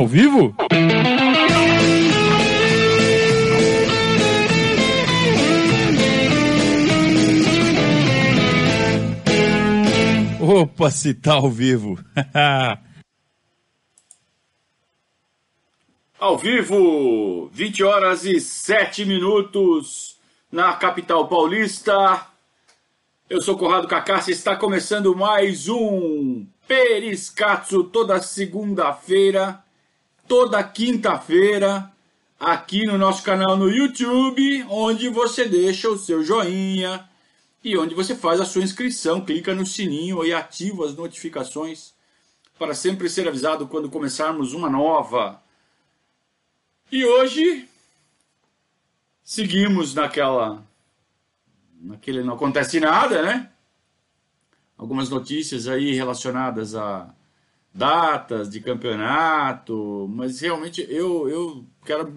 Ao vivo? Opa, se tá ao vivo. ao vivo, 20 horas e 7 minutos na capital paulista. Eu sou Conrado Cacassi, está começando mais um Periscatso toda segunda-feira toda quinta-feira aqui no nosso canal no YouTube, onde você deixa o seu joinha e onde você faz a sua inscrição, clica no sininho e ativa as notificações para sempre ser avisado quando começarmos uma nova. E hoje seguimos naquela naquele não acontece nada, né? Algumas notícias aí relacionadas a datas de campeonato, mas realmente eu, eu quero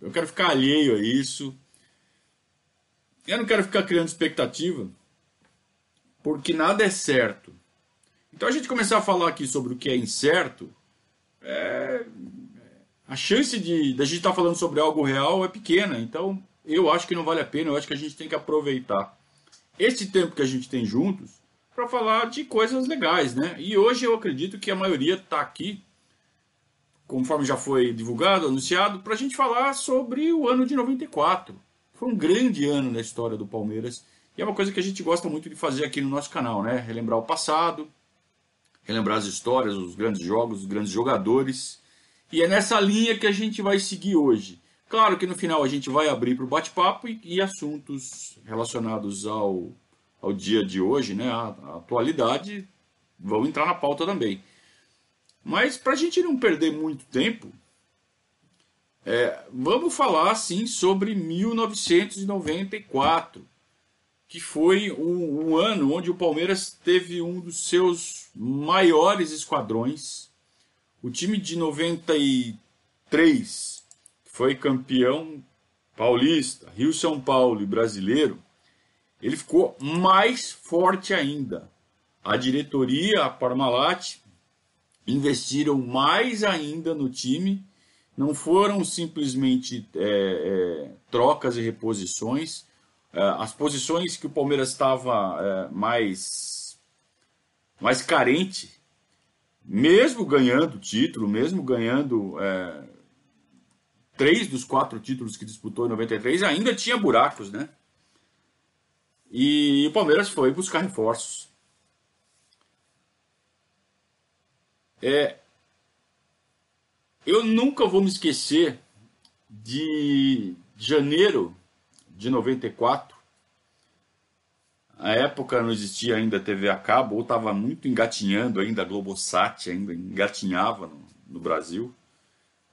eu quero ficar alheio a isso. Eu não quero ficar criando expectativa, porque nada é certo. Então a gente começar a falar aqui sobre o que é incerto, é, a chance de, de a gente estar tá falando sobre algo real é pequena. Então eu acho que não vale a pena, eu acho que a gente tem que aproveitar esse tempo que a gente tem juntos para falar de coisas legais, né? E hoje eu acredito que a maioria está aqui, conforme já foi divulgado, anunciado, para a gente falar sobre o ano de 94. Foi um grande ano na história do Palmeiras e é uma coisa que a gente gosta muito de fazer aqui no nosso canal, né? Relembrar o passado, relembrar as histórias, os grandes jogos, os grandes jogadores. E é nessa linha que a gente vai seguir hoje. Claro que no final a gente vai abrir para o bate-papo e, e assuntos relacionados ao ao dia de hoje, né, a, a atualidade, vão entrar na pauta também. Mas para a gente não perder muito tempo, é, vamos falar sim sobre 1994, que foi um, um, ano onde o Palmeiras teve um dos seus maiores esquadrões. O time de 93 foi campeão paulista, Rio São Paulo e brasileiro ele ficou mais forte ainda. A diretoria, a Parmalat, investiram mais ainda no time. Não foram simplesmente é, é, trocas e reposições. É, as posições que o Palmeiras estava é, mais, mais carente, mesmo ganhando título, mesmo ganhando é, três dos quatro títulos que disputou em 93, ainda tinha buracos, né? E o Palmeiras foi buscar reforços. É, eu nunca vou me esquecer de janeiro de 94. A época não existia ainda TV a cabo, ou estava muito engatinhando ainda, a Globosat ainda engatinhava no, no Brasil.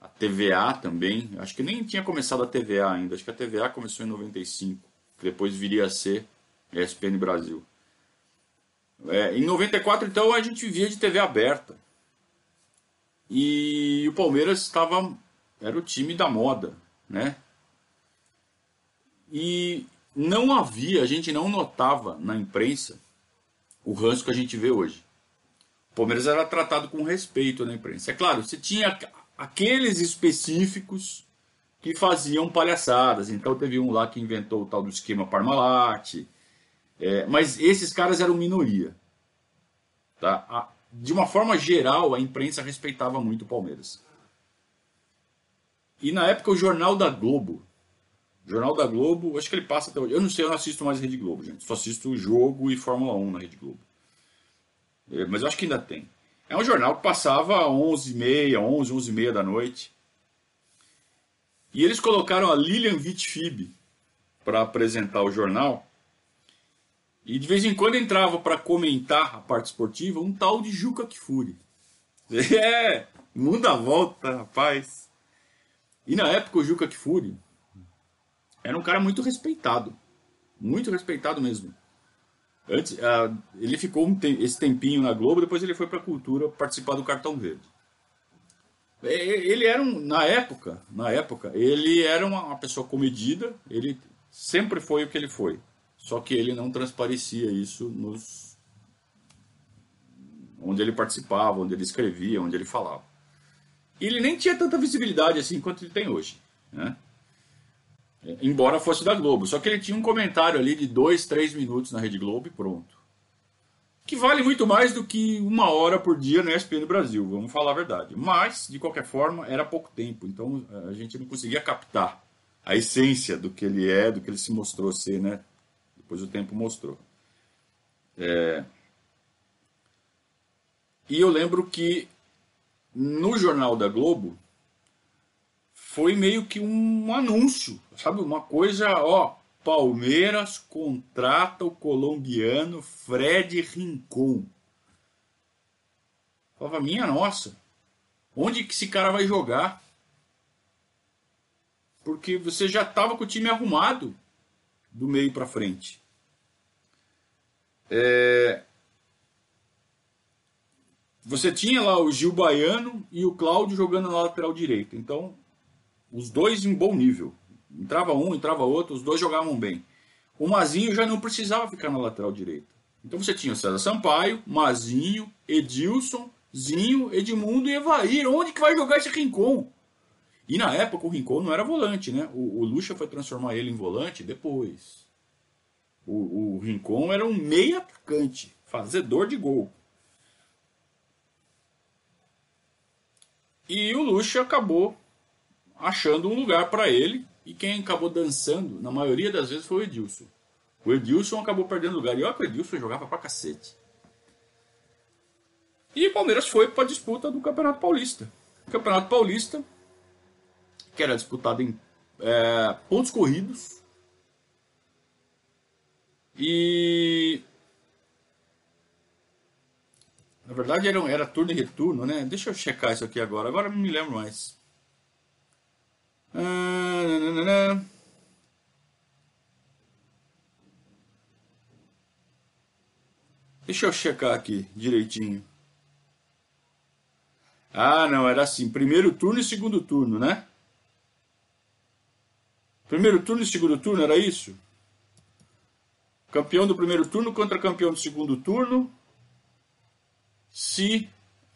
A TVA também, acho que nem tinha começado a TVA ainda, acho que a TVA começou em 95, que depois viria a ser ESPN Brasil. É, em 94, então, a gente via de TV aberta. E o Palmeiras estava. Era o time da moda, né? E não havia, a gente não notava na imprensa o ranço que a gente vê hoje. O Palmeiras era tratado com respeito na imprensa. É claro, você tinha aqueles específicos que faziam palhaçadas. Então teve um lá que inventou o tal do esquema Parmalat, é, mas esses caras eram minoria. Tá? A, de uma forma geral, a imprensa respeitava muito o Palmeiras. E na época o Jornal da Globo. Jornal da Globo, acho que ele passa até hoje. Eu não sei, eu não assisto mais Rede Globo, gente. Só assisto jogo e Fórmula 1 na Rede Globo. É, mas eu acho que ainda tem. É um jornal que passava às 11h30, 11, 11h30 da noite. E eles colocaram a Lilian Vitfib para apresentar o jornal. E de vez em quando entrava para comentar a parte esportiva um tal de Juca Kfouri. É, muda a volta, rapaz. E na época o Juca Kfouri era um cara muito respeitado. Muito respeitado mesmo. Antes, uh, ele ficou um te esse tempinho na Globo, depois ele foi para a Cultura participar do Cartão Verde. Ele era um, na época, na época, ele era uma, uma pessoa comedida, ele sempre foi o que ele foi. Só que ele não transparecia isso nos onde ele participava, onde ele escrevia, onde ele falava. ele nem tinha tanta visibilidade assim quanto ele tem hoje. Né? Embora fosse da Globo. Só que ele tinha um comentário ali de dois, três minutos na Rede Globo e pronto. Que vale muito mais do que uma hora por dia na ESPN Brasil, vamos falar a verdade. Mas, de qualquer forma, era pouco tempo. Então a gente não conseguia captar a essência do que ele é, do que ele se mostrou ser, né? Depois o tempo mostrou. É... E eu lembro que no Jornal da Globo foi meio que um anúncio, sabe? Uma coisa, ó, Palmeiras contrata o colombiano Fred Rincon. Falava, minha nossa, onde que esse cara vai jogar? Porque você já estava com o time arrumado do meio para frente. É... Você tinha lá o Gil Baiano e o Cláudio jogando na lateral direita. Então, os dois em bom nível. Entrava um, entrava outro, os dois jogavam bem. O Mazinho já não precisava ficar na lateral direita. Então você tinha o César Sampaio, Mazinho, Edilson, Zinho, Edmundo e Evair. Onde que vai jogar esse Rincon? E na época o Rincon não era volante, né? O, o Lucha foi transformar ele em volante depois. O, o Rincon era um meio atacante, fazedor de gol. E o Lucha acabou achando um lugar para ele. E quem acabou dançando, na maioria das vezes, foi o Edilson. O Edilson acabou perdendo lugar. E olha que o Edilson jogava pra cacete. E o Palmeiras foi para a disputa do Campeonato Paulista. O Campeonato Paulista, que era disputado em é, pontos corridos. E. Na verdade era, era turno e retorno, né? Deixa eu checar isso aqui agora. Agora não me lembro mais. Ah, Deixa eu checar aqui direitinho. Ah, não, era assim: primeiro turno e segundo turno, né? Primeiro turno e segundo turno, era isso? Campeão do primeiro turno contra campeão do segundo turno. Se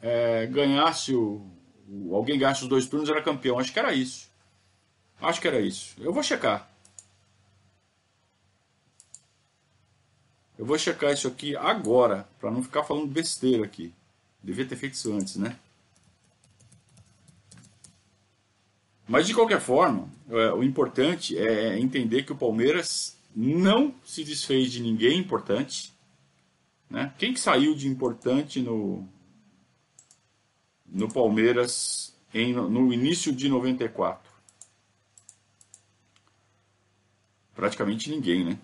é, ganhasse o, o, Alguém ganhasse os dois turnos, era campeão. Acho que era isso. Acho que era isso. Eu vou checar. Eu vou checar isso aqui agora, para não ficar falando besteira aqui. Devia ter feito isso antes, né? Mas de qualquer forma, é, o importante é entender que o Palmeiras não se desfez de ninguém importante. Né? Quem que saiu de importante no, no Palmeiras em, no início de 94? praticamente ninguém, né?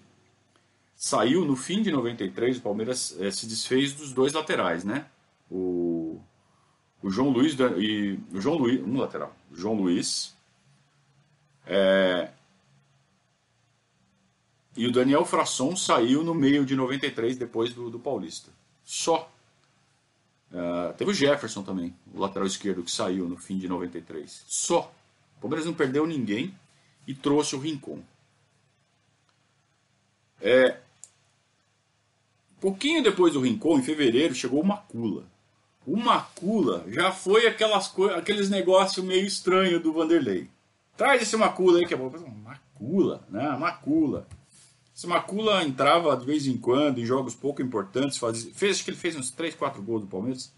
Saiu no fim de 93, o Palmeiras é, se desfez dos dois laterais, né? O, o João Luiz e o João Luiz, um lateral, João Luiz é, e o Daniel Frasson saiu no meio de 93 depois do, do Paulista. Só. Uh, teve o Jefferson também, o lateral esquerdo que saiu no fim de 93. Só. O Palmeiras não perdeu ninguém e trouxe o Rincon. É, pouquinho depois do Rincon, em fevereiro, chegou o Macula. O Macula já foi aquelas aqueles negócios meio estranhos do Vanderlei. Traz esse Macula aí que é bom. Macula, né? Macula. Esse Macula entrava de vez em quando em jogos pouco importantes. Fazia, fez, acho que ele fez uns 3, 4 gols do Palmeiras.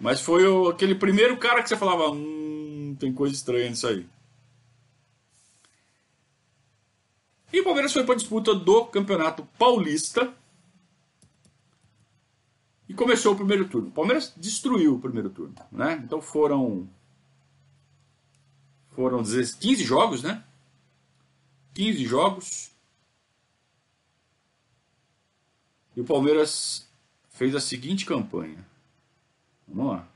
Mas foi o, aquele primeiro cara que você falava: hum, tem coisa estranha nisso aí. E o Palmeiras foi para a disputa do Campeonato Paulista. E começou o primeiro turno. O Palmeiras destruiu o primeiro turno. Né? Então foram. Foram 15 jogos, né? 15 jogos. E o Palmeiras fez a seguinte campanha. Vamos lá.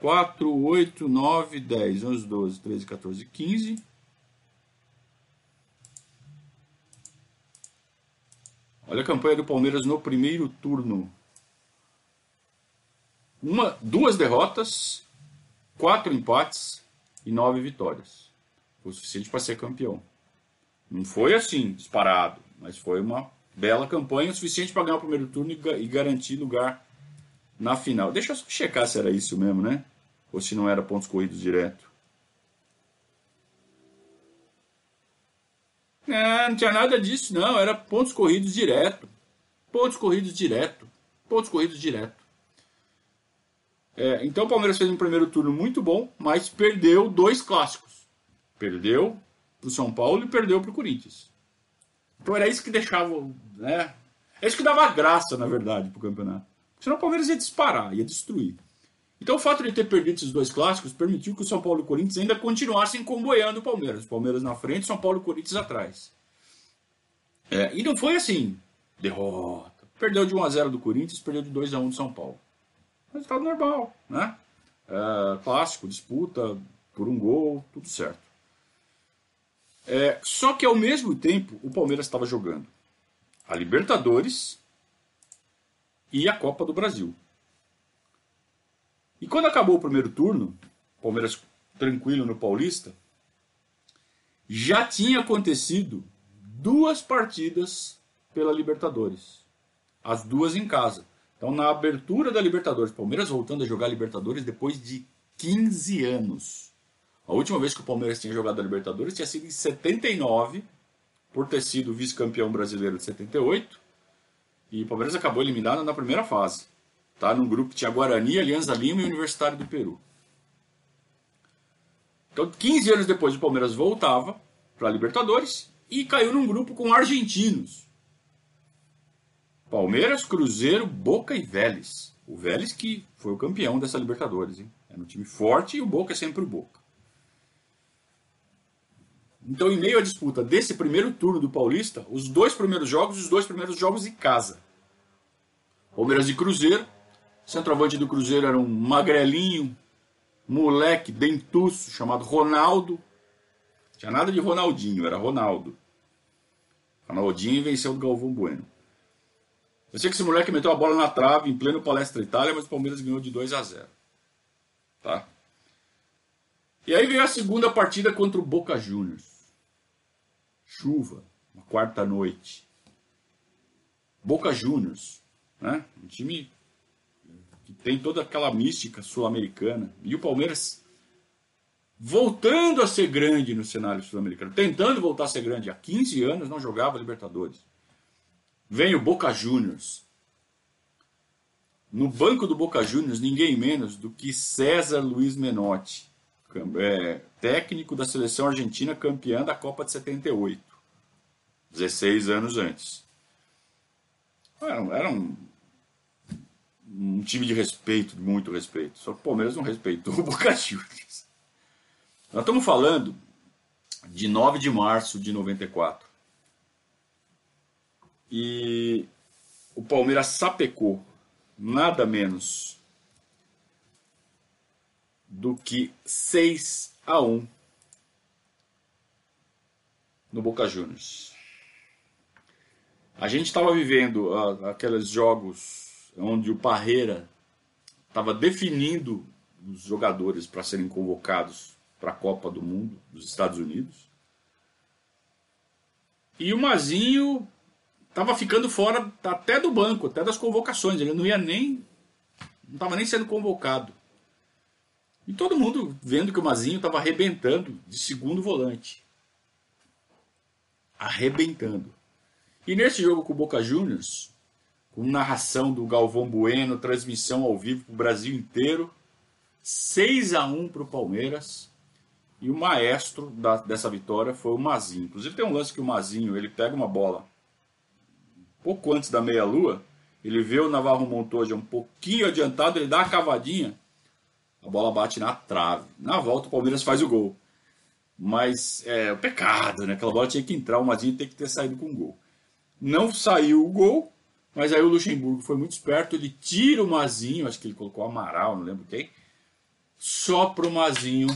4, 8, 9, 10, 11, 12, 13, 14, 15. Olha a campanha do Palmeiras no primeiro turno. Uma, duas derrotas, quatro empates e nove vitórias. Foi o suficiente para ser campeão. Não foi assim, disparado, mas foi uma bela campanha, o suficiente para ganhar o primeiro turno e, e garantir lugar na final. Deixa eu só checar se era isso mesmo, né? Ou se não era pontos corridos direto. Não, não tinha nada disso, não. Era pontos corridos direto. Pontos corridos direto. Pontos corridos direto. É, então o Palmeiras fez um primeiro turno muito bom, mas perdeu dois clássicos. Perdeu para o São Paulo e perdeu para o Corinthians. Então era isso que deixava. Né? É isso que dava graça, na verdade, para o campeonato. Senão o Palmeiras ia disparar, ia destruir. Então o fato de ter perdido esses dois clássicos permitiu que o São Paulo e o Corinthians ainda continuassem comboiando o Palmeiras. O Palmeiras na frente, São Paulo e o Corinthians atrás. É, e não foi assim, derrota. Perdeu de 1 a 0 do Corinthians, perdeu de 2 a 1 do São Paulo. Resultado normal, né? É, clássico, disputa por um gol, tudo certo. É, só que ao mesmo tempo o Palmeiras estava jogando a Libertadores e a Copa do Brasil. E quando acabou o primeiro turno, Palmeiras tranquilo no Paulista, já tinha acontecido duas partidas pela Libertadores. As duas em casa. Então, na abertura da Libertadores, Palmeiras voltando a jogar Libertadores depois de 15 anos. A última vez que o Palmeiras tinha jogado a Libertadores tinha sido em 79, por ter sido vice-campeão brasileiro de 78. E o Palmeiras acabou eliminado na primeira fase. Tá? No grupo que tinha Guarani, Alianza Lima e Universitário do Peru. Então, 15 anos depois, o Palmeiras voltava para a Libertadores e caiu num grupo com argentinos. Palmeiras, Cruzeiro, Boca e Vélez. O Vélez que foi o campeão dessa Libertadores. Hein? Era um time forte e o Boca é sempre o Boca. Então, em meio à disputa desse primeiro turno do Paulista, os dois primeiros jogos, os dois primeiros jogos em casa. Palmeiras e Cruzeiro. Centroavante do Cruzeiro era um magrelinho, moleque, dentuço, chamado Ronaldo. Tinha nada de Ronaldinho, era Ronaldo. Ronaldinho venceu do Galvão Bueno. Eu sei que esse moleque meteu a bola na trave em pleno Palestra Itália, mas o Palmeiras ganhou de 2 a 0. Tá? E aí veio a segunda partida contra o Boca Juniors. Chuva, uma quarta noite. Boca Juniors, né? Um time que tem toda aquela mística sul-americana. E o Palmeiras voltando a ser grande no cenário sul-americano, tentando voltar a ser grande. Há 15 anos não jogava Libertadores. Vem o Boca Juniors. No banco do Boca Juniors, ninguém menos do que César Luiz Menotti, é, técnico da seleção argentina campeã da Copa de 78, 16 anos antes. Era, um, um, time de respeito, de muito respeito. Só que o Palmeiras não respeitou o Boca Juniors. Nós estamos falando de 9 de março de 94. E o Palmeiras sapecou nada menos do que 6 a 1 no Boca Juniors. A gente estava vivendo uh, aqueles jogos onde o Parreira estava definindo os jogadores para serem convocados para a Copa do Mundo dos Estados Unidos. E o Mazinho estava ficando fora até do banco, até das convocações. Ele não ia nem. Não estava nem sendo convocado. E todo mundo vendo que o Mazinho estava arrebentando de segundo volante. Arrebentando. E nesse jogo com o Boca Juniors, com narração do Galvão Bueno, transmissão ao vivo para o Brasil inteiro, 6 a 1 para o Palmeiras. E o maestro da, dessa vitória foi o Mazinho. Inclusive tem um lance que o Mazinho ele pega uma bola pouco antes da meia-lua, ele vê o Navarro Montoya um pouquinho adiantado, ele dá a cavadinha, a bola bate na trave. Na volta o Palmeiras faz o gol. Mas é o pecado, né? Aquela bola tinha que entrar, o Mazinho tem que ter saído com o gol. Não saiu o gol, mas aí o Luxemburgo foi muito esperto, ele tira o Mazinho, acho que ele colocou Amaral, não lembro quem, só pro Mazinho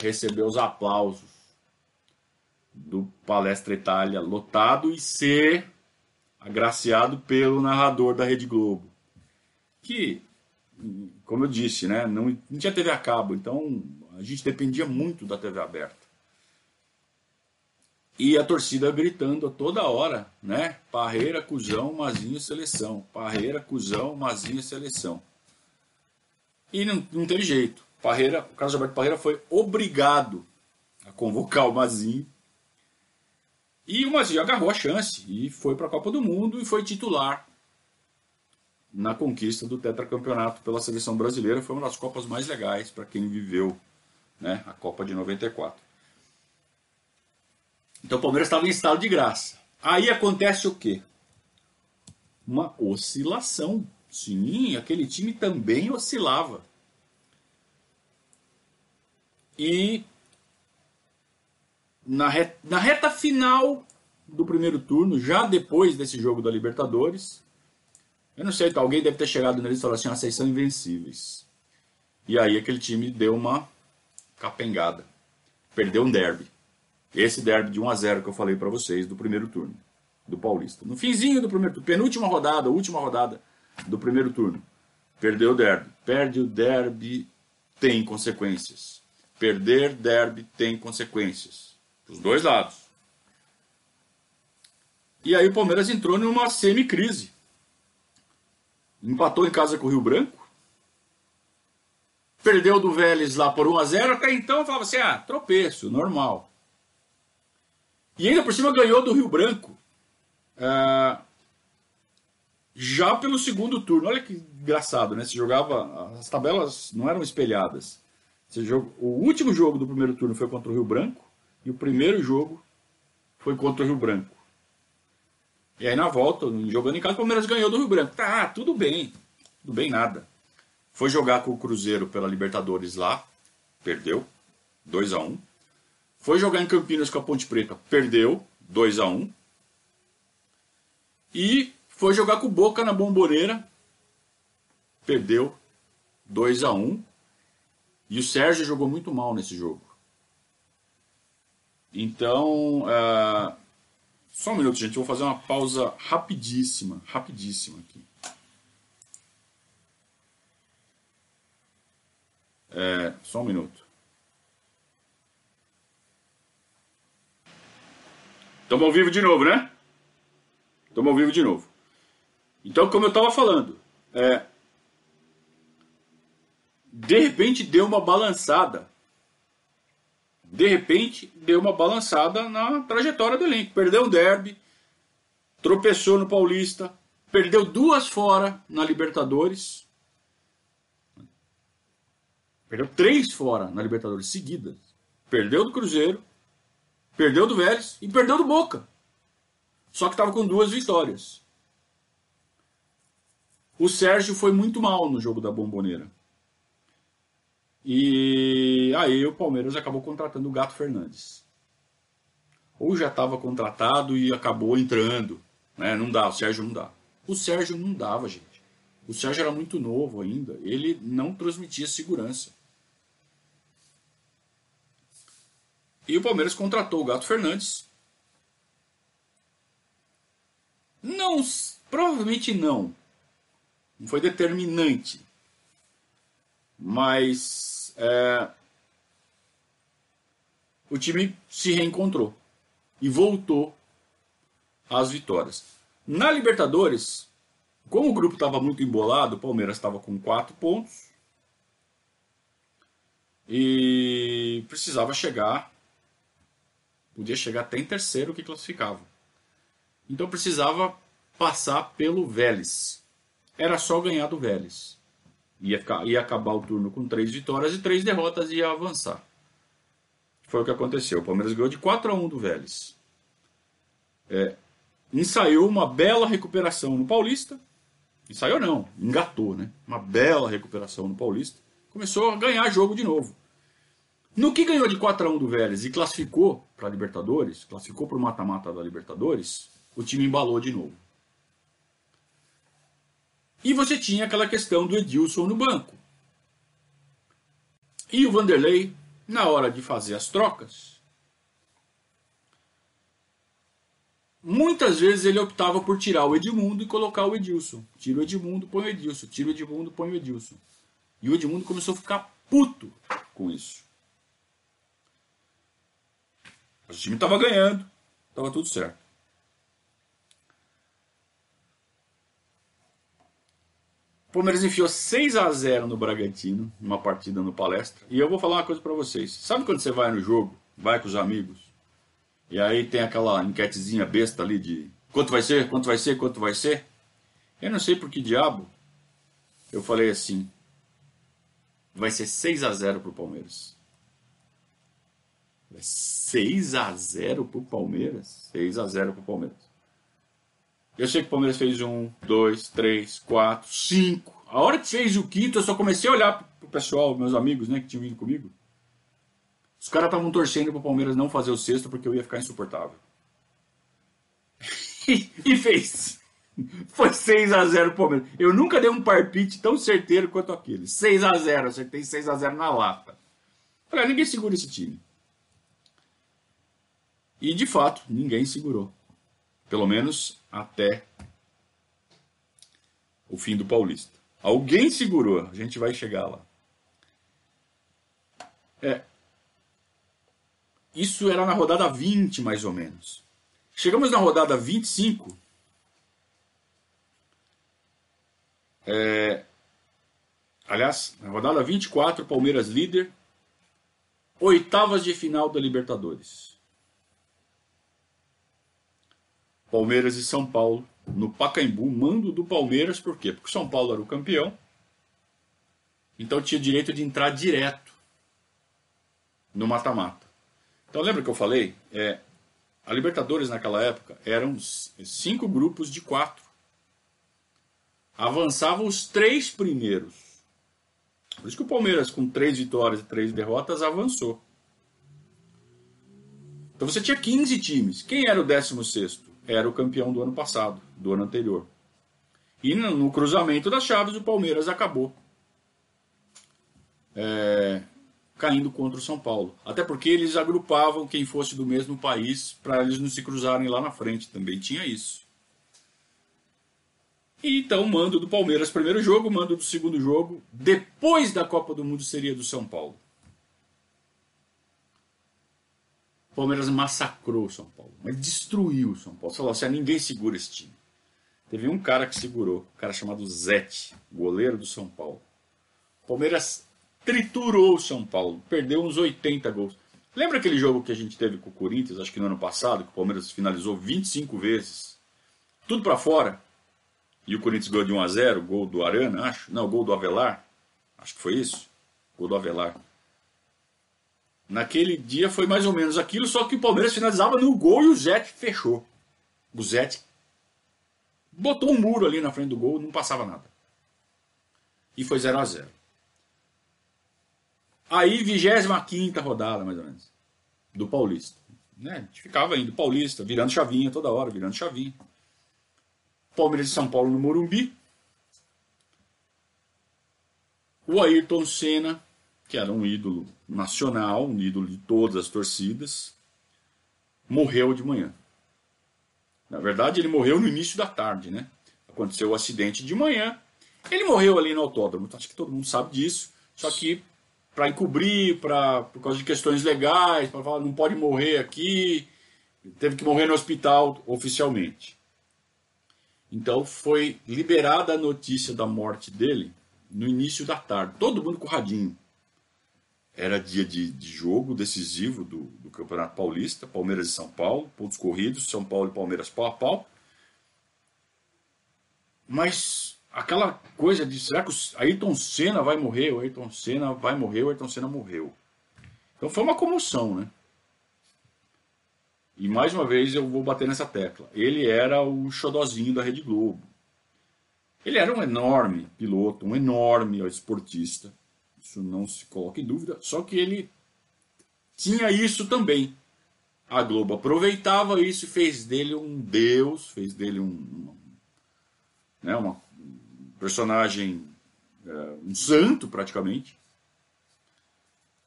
receber os aplausos do Palestra Itália lotado e ser agraciado pelo narrador da Rede Globo, que, como eu disse, né, não, não tinha TV a cabo, então a gente dependia muito da TV aberta. E a torcida gritando a toda hora, né? Parreira, Cusão, Mazinho, seleção. Parreira, Cusão, Mazinho, seleção. E não, não teve jeito. Parreira, o Carlos Alberto Parreira foi obrigado a convocar o Mazinho. E o Mazinho agarrou a chance e foi para a Copa do Mundo e foi titular na conquista do tetracampeonato pela seleção brasileira. Foi uma das Copas mais legais para quem viveu né, a Copa de 94. Então o Palmeiras estava em estado de graça. Aí acontece o quê? Uma oscilação. Sim, aquele time também oscilava. E na reta, na reta final do primeiro turno, já depois desse jogo da Libertadores, eu não sei, alguém deve ter chegado neles e falado assim: ah, vocês são invencíveis. E aí aquele time deu uma capengada. Perdeu um derby. Esse derby de 1 a 0 que eu falei para vocês do primeiro turno do Paulista. No finzinho do primeiro turno, penúltima rodada, última rodada do primeiro turno. Perdeu o derby. Perde o derby tem consequências. Perder derby tem consequências. Dos dois lados. E aí o Palmeiras entrou numa semi-crise. Empatou em casa com o Rio Branco. Perdeu do Vélez lá por 1 a 0 Até então falava assim: ah, tropeço, normal. E ainda por cima ganhou do Rio Branco. É, já pelo segundo turno. Olha que engraçado, né? Se jogava. As tabelas não eram espelhadas. O último jogo do primeiro turno foi contra o Rio Branco. E o primeiro jogo foi contra o Rio Branco. E aí na volta, jogando em casa, o Palmeiras ganhou do Rio Branco. Tá, tudo bem. Tudo bem, nada. Foi jogar com o Cruzeiro pela Libertadores lá. Perdeu. 2 a 1 foi jogar em Campinas com a Ponte Preta, perdeu 2 a 1 E foi jogar com o Boca na Bomboneira, perdeu 2 a 1 E o Sérgio jogou muito mal nesse jogo. Então, uh, só um minuto, gente. Eu vou fazer uma pausa rapidíssima, rapidíssima aqui. É, só um minuto. Estamos ao vivo de novo, né? Estamos ao vivo de novo. Então, como eu estava falando, é, de repente deu uma balançada. De repente deu uma balançada na trajetória do elenco. Perdeu o derby, tropeçou no Paulista, perdeu duas fora na Libertadores. Perdeu três fora na Libertadores seguidas. Perdeu do Cruzeiro, Perdeu do Vélez e perdeu do Boca. Só que estava com duas vitórias. O Sérgio foi muito mal no jogo da Bomboneira. E aí o Palmeiras acabou contratando o Gato Fernandes. Ou já estava contratado e acabou entrando. Né? Não dá, o Sérgio não dá. O Sérgio não dava, gente. O Sérgio era muito novo ainda. Ele não transmitia segurança. E o Palmeiras contratou o Gato Fernandes. Não, provavelmente não. Não foi determinante. Mas é, o time se reencontrou e voltou às vitórias. Na Libertadores, como o grupo estava muito embolado, o Palmeiras estava com quatro pontos e precisava chegar Podia chegar até em terceiro que classificava. Então precisava passar pelo Vélez. Era só ganhar do Vélez. Ia, ia acabar o turno com três vitórias e três derrotas e ia avançar. Foi o que aconteceu. O Palmeiras ganhou de 4 a 1 do Vélez. É, ensaiou uma bela recuperação no Paulista. Ensaiou não, engatou, né? Uma bela recuperação no Paulista. Começou a ganhar jogo de novo. No que ganhou de 4 a 1 do Vélez e classificou para a Libertadores, classificou para o mata-mata da Libertadores, o time embalou de novo. E você tinha aquela questão do Edilson no banco. E o Vanderlei, na hora de fazer as trocas, muitas vezes ele optava por tirar o Edmundo e colocar o Edilson. Tira o Edmundo, põe o Edilson. Tira o Edmundo, põe o Edilson. E o Edmundo começou a ficar puto com isso. O time estava ganhando, Tava tudo certo. O Palmeiras enfiou 6 a 0 no Bragantino, numa partida no palestra. E eu vou falar uma coisa para vocês. Sabe quando você vai no jogo, vai com os amigos, e aí tem aquela enquetezinha besta ali de quanto vai ser, quanto vai ser, quanto vai ser? Eu não sei por que diabo eu falei assim. Vai ser 6 a 0 pro Palmeiras. 6 a 0 pro Palmeiras? 6 a 0 pro Palmeiras. Eu sei que o Palmeiras fez um, dois, três, quatro, cinco. A hora que fez o quinto, eu só comecei a olhar pro pessoal, meus amigos, né, que tinham vindo comigo. Os caras estavam torcendo pro Palmeiras não fazer o sexto porque eu ia ficar insuportável. e fez. Foi 6 a 0 pro Palmeiras. Eu nunca dei um parpite tão certeiro quanto aquele. 6 a 0 acertei 6 a 0 na lata. Falei, ah, ninguém segura esse time. E de fato, ninguém segurou. Pelo menos até o fim do Paulista. Alguém segurou, a gente vai chegar lá. É. Isso era na rodada 20, mais ou menos. Chegamos na rodada 25. É, aliás, na rodada 24, Palmeiras líder. Oitavas de final da Libertadores. Palmeiras e São Paulo no Pacaembu, mando do Palmeiras, por quê? Porque São Paulo era o campeão, então tinha direito de entrar direto no mata-mata. Então lembra que eu falei? É, a Libertadores naquela época eram cinco grupos de quatro. Avançavam os três primeiros. Por isso que o Palmeiras, com três vitórias e três derrotas, avançou. Então você tinha 15 times. Quem era o 16? Era o campeão do ano passado, do ano anterior. E no, cruzamento das chaves, o Palmeiras acabou é, caindo contra o São Paulo. Até porque eles agrupavam quem fosse do mesmo país para eles não se cruzarem lá na frente. Também tinha isso. E então, mando do Palmeiras primeiro jogo, mando do segundo jogo. Depois da Copa do Mundo seria do São Paulo. O Palmeiras massacrou o São Paulo, mas destruiu o São Paulo. Falou assim: ninguém segura esse time. Teve um cara que segurou, um cara chamado Zete, goleiro do São Paulo. O Palmeiras triturou o São Paulo, perdeu uns 80 gols. Lembra aquele jogo que a gente teve com o Corinthians, acho que no ano passado, que o Palmeiras finalizou 25 vezes, tudo para fora, e o Corinthians ganhou de 1 a 0, gol do Arana, acho, não, gol do Avelar, acho que foi isso, gol do Avelar. Naquele dia foi mais ou menos aquilo, só que o Palmeiras finalizava no gol e o Zete fechou. O Zete botou um muro ali na frente do gol, não passava nada. E foi 0 a 0 Aí, 25 rodada, mais ou menos, do Paulista. Né? A gente ficava indo Paulista, virando chavinha toda hora, virando chavinha. Palmeiras de São Paulo no Morumbi. O Ayrton Senna que era um ídolo nacional, um ídolo de todas as torcidas, morreu de manhã. Na verdade, ele morreu no início da tarde, né? Aconteceu o acidente de manhã. Ele morreu ali no autódromo, acho que todo mundo sabe disso. Só que para encobrir, pra, por causa de questões legais, para falar não pode morrer aqui, teve que morrer no hospital oficialmente. Então foi liberada a notícia da morte dele no início da tarde. Todo mundo com radinho. Era dia de, de jogo decisivo do, do, Campeonato Paulista, Palmeiras e São Paulo, pontos corridos, São Paulo e Palmeiras pau a pau. Mas aquela coisa de será que o Ayrton Senna vai morrer? O Ayrton Senna vai morrer, o Ayrton Senna morreu. Então foi uma comoção, né? E mais uma vez eu vou bater nessa tecla. Ele era o xodozinho da Rede Globo. Ele era um enorme piloto, um enorme esportista. Isso não se coloca em dúvida. Só que ele tinha isso também. A Globo aproveitava isso e fez dele um deus, fez dele um, né, uma personagem, é, um santo praticamente.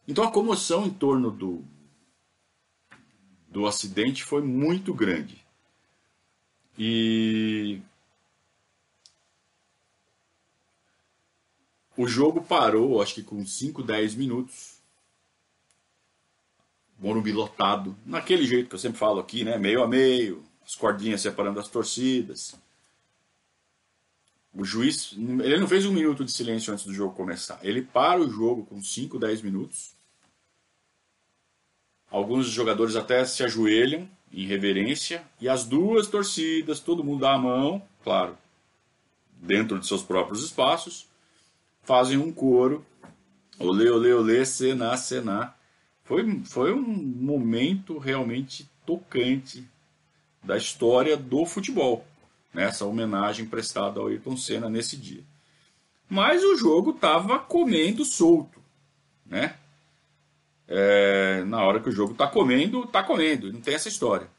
Então a comoção em torno do, do acidente foi muito grande. E O jogo parou, acho que com 5, 10 minutos. Morumbi lotado, naquele jeito que eu sempre falo aqui, né? Meio a meio, as cordinhas separando as torcidas. O juiz, ele não fez um minuto de silêncio antes do jogo começar. Ele para o jogo com 5, 10 minutos. Alguns jogadores até se ajoelham em reverência. E as duas torcidas, todo mundo dá a mão, claro, dentro de seus próprios espaços, fazem um coro. Olê, olê, olê, sená, sená. Foi, foi um momento realmente tocante da história do futebol nessa homenagem prestada ao Ayrton Senna nesse dia. Mas o jogo estava comendo solto, né? É, na hora que o jogo está comendo, está comendo, não tem essa história.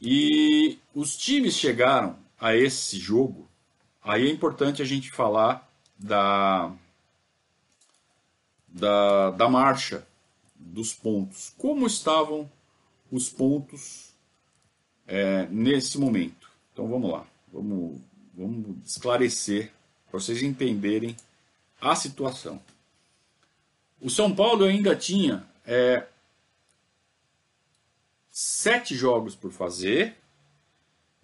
E os times chegaram a esse jogo, aí é importante a gente falar da, da, da marcha dos pontos. Como estavam os pontos é, nesse momento? Então vamos lá, vamos, vamos esclarecer para vocês entenderem a situação. O São Paulo ainda tinha é, sete jogos por fazer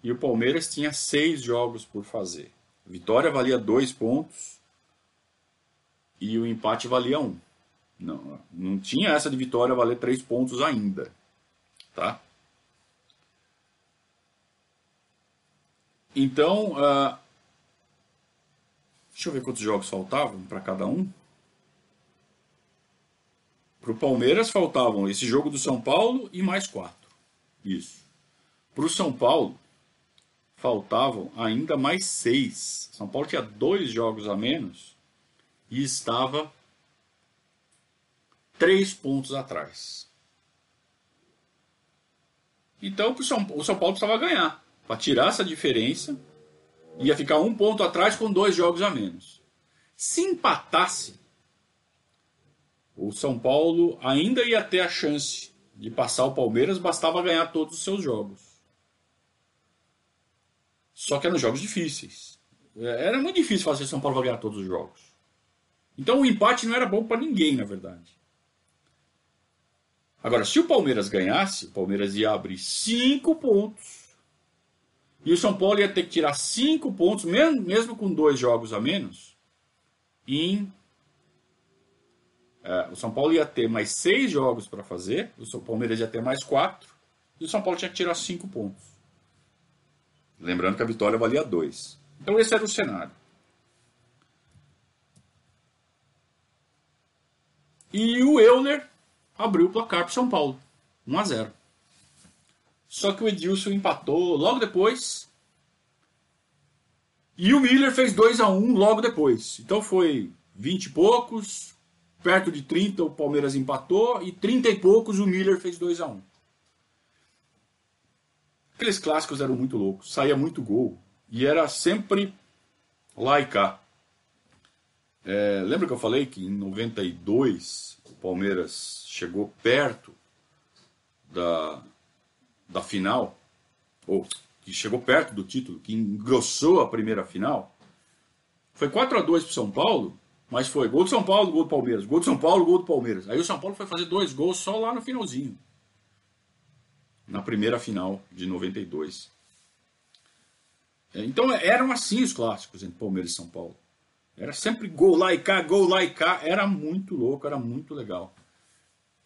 e o Palmeiras tinha seis jogos por fazer. A vitória valia dois pontos e o empate valia um. Não, não tinha essa de vitória valer três pontos ainda, tá? Então, uh, deixa eu ver quantos jogos faltavam para cada um. Para o Palmeiras faltavam esse jogo do São Paulo e mais quatro. Isso. Para o São Paulo faltavam ainda mais seis. São Paulo tinha dois jogos a menos e estava três pontos atrás. Então o São, o Paulo precisava ganhar para tirar essa diferença, ia ficar um ponto atrás com dois jogos a menos. Se empatasse, o São Paulo ainda ia ter a chance de passar o Palmeiras, bastava ganhar todos os seus jogos. Só que eram jogos difíceis. Era muito difícil fazer São Paulo ganhar todos os jogos. Então o empate não era bom para ninguém, na verdade. Agora, se o Palmeiras ganhasse, o Palmeiras ia abrir cinco pontos e o São Paulo ia ter que tirar cinco pontos, mesmo, mesmo com dois jogos a menos. Em, é, o São Paulo ia ter mais seis jogos para fazer, o Palmeiras ia ter mais quatro, e o São Paulo tinha que tirar cinco pontos. Lembrando que a vitória valia dois. Então esse era o cenário. E o Euler abriu o placar para o São Paulo. 1 a 0. Só que o Edilson empatou logo depois. E o Miller fez 2 a 1 logo depois. Então foi 20 e poucos, perto de 30 o Palmeiras empatou e 30 e poucos o Miller fez 2 a 1. Aqueles clássicos eram muito loucos, saía muito gol e era sempre lá e cá. É, lembra que eu falei que em 92 o Palmeiras chegou perto da, da final, ou que chegou perto do título, que engrossou a primeira final, foi 4 a 2 para São Paulo, mas foi gol do São Paulo, gol do Palmeiras, gol do São Paulo, gol do Palmeiras. Aí o São Paulo foi fazer dois gols só lá no finalzinho. Na primeira final de 92. É, então eram assim os clássicos entre Palmeiras e São Paulo. Era sempre gol lá e cá, gol lá e cá. Era muito louco, era muito legal.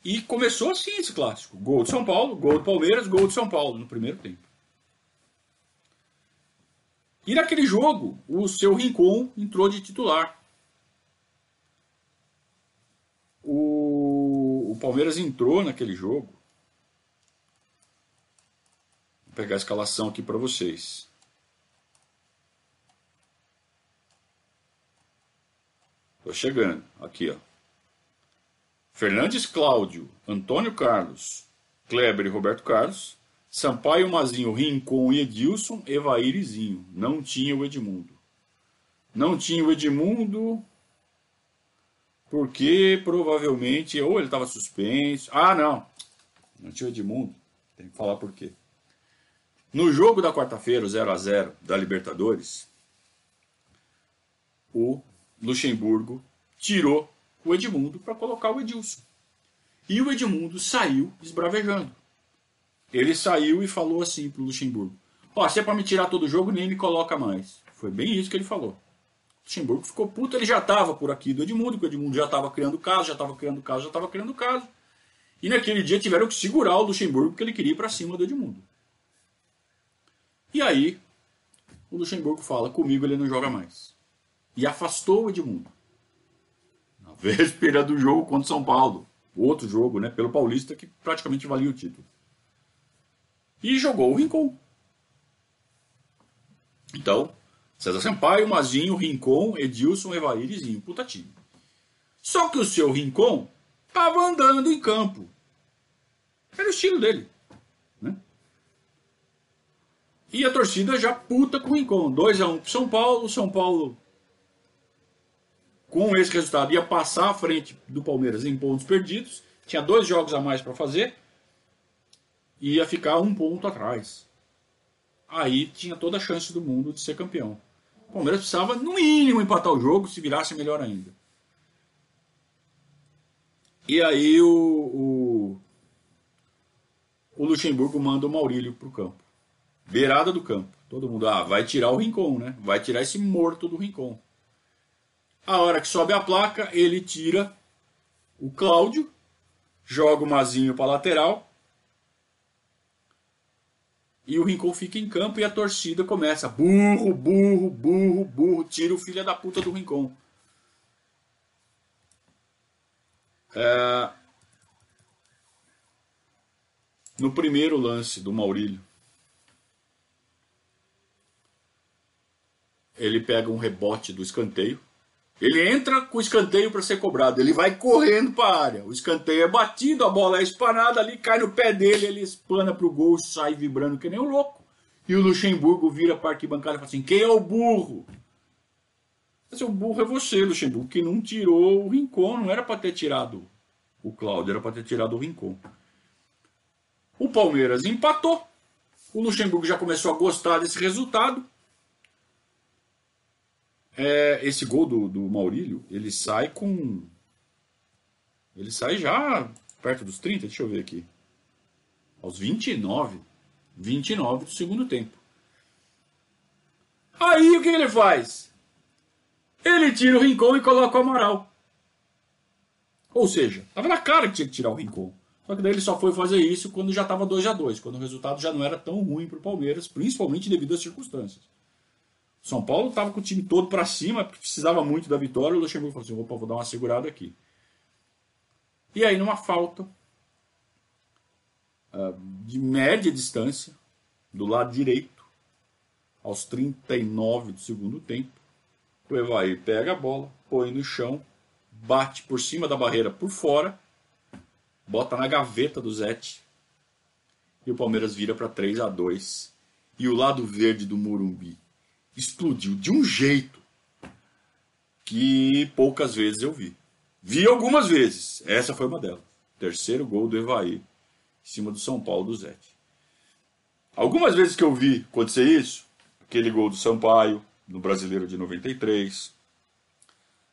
E começou assim esse clássico: gol de São Paulo, gol do Palmeiras, gol de São Paulo no primeiro tempo. E naquele jogo, o seu Rincon entrou de titular. O, o Palmeiras entrou naquele jogo. Vou pegar a escalação aqui para vocês. Tô chegando. Aqui, ó. Fernandes Cláudio, Antônio Carlos, Kleber e Roberto Carlos, Sampaio Mazinho, Rincon e Edilson, Evair. Não tinha o Edmundo. Não tinha o Edmundo porque provavelmente ou ele estava suspenso. Ah, não. Não tinha o Edmundo. Tem que falar por quê. No jogo da quarta-feira, 0 a 0 da Libertadores, o Luxemburgo tirou o Edmundo para colocar o Edilson. E o Edmundo saiu esbravejando. Ele saiu e falou assim pro Luxemburgo: Ó, se é pra me tirar todo o jogo, nem me coloca mais. Foi bem isso que ele falou. O Luxemburgo ficou puto, ele já estava por aqui do Edmundo, porque o Edmundo já estava criando caso, já estava criando caso, já estava criando caso. E naquele dia tiveram que segurar o Luxemburgo porque ele queria ir para cima do Edmundo. E aí, o Luxemburgo fala: comigo ele não joga mais. E afastou o Edmundo. Na véspera do jogo contra o São Paulo. Outro jogo, né? Pelo Paulista, que praticamente valia o título. E jogou o Rincon. Então, César Sampaio, Mazinho, Rincon, Edilson, Evair. Puta time. Só que o seu Rincon estava andando em campo. Era o estilo dele. Né? E a torcida já puta com o Rincon. 2x1 um pro São Paulo. São Paulo, com esse resultado, ia passar à frente do Palmeiras em pontos perdidos. Tinha dois jogos a mais para fazer. E ia ficar um ponto atrás. Aí tinha toda a chance do mundo de ser campeão. O Palmeiras precisava, no mínimo, empatar o jogo. Se virasse, melhor ainda. E aí o, o, o Luxemburgo manda o Maurílio para o campo. Beirada do campo. Todo mundo, ah, vai tirar o Rincon, né? Vai tirar esse morto do Rincon. A hora que sobe a placa, ele tira o Cláudio, joga o Mazinho para lateral. E o Rincon fica em campo e a torcida começa. Burro, burro, burro, burro. Tira o filho da puta do Rincon. É... No primeiro lance do Maurílio, ele pega um rebote do escanteio. Ele entra com o escanteio para ser cobrado. Ele vai correndo para a área. O escanteio é batido, a bola é espanada ali, cai no pé dele, ele espana para o gol, sai vibrando que nem um louco. E o Luxemburgo vira para a arquibancada e fala assim: quem é o burro? Mas o burro é você, Luxemburgo, que não tirou o Rincon. Não era para ter tirado o Cláudio, era para ter tirado o Rincon. O Palmeiras empatou. O Luxemburgo já começou a gostar desse resultado. É, esse gol do, do Maurílio, ele sai com. Ele sai já perto dos 30, deixa eu ver aqui. Aos 29. 29 do segundo tempo. Aí o que ele faz? Ele tira o Rincon e coloca o Amaral. Ou seja, estava na cara que tinha que tirar o Rincon. Só que daí ele só foi fazer isso quando já estava 2 a 2 quando o resultado já não era tão ruim para o Palmeiras, principalmente devido às circunstâncias. São Paulo estava com o time todo para cima, porque precisava muito da vitória. O Luxemburgo falou assim: opa, vou dar uma segurada aqui. E aí, numa falta uh, de média distância, do lado direito, aos 39 do segundo tempo, o Evair pega a bola, põe no chão, bate por cima da barreira por fora, bota na gaveta do Zete e o Palmeiras vira para 3 a 2 E o lado verde do Morumbi explodiu de um jeito que poucas vezes eu vi. Vi algumas vezes, essa foi uma delas. Terceiro gol do Evaí, em cima do São Paulo do Zete. Algumas vezes que eu vi acontecer isso, aquele gol do Sampaio, no Brasileiro de 93,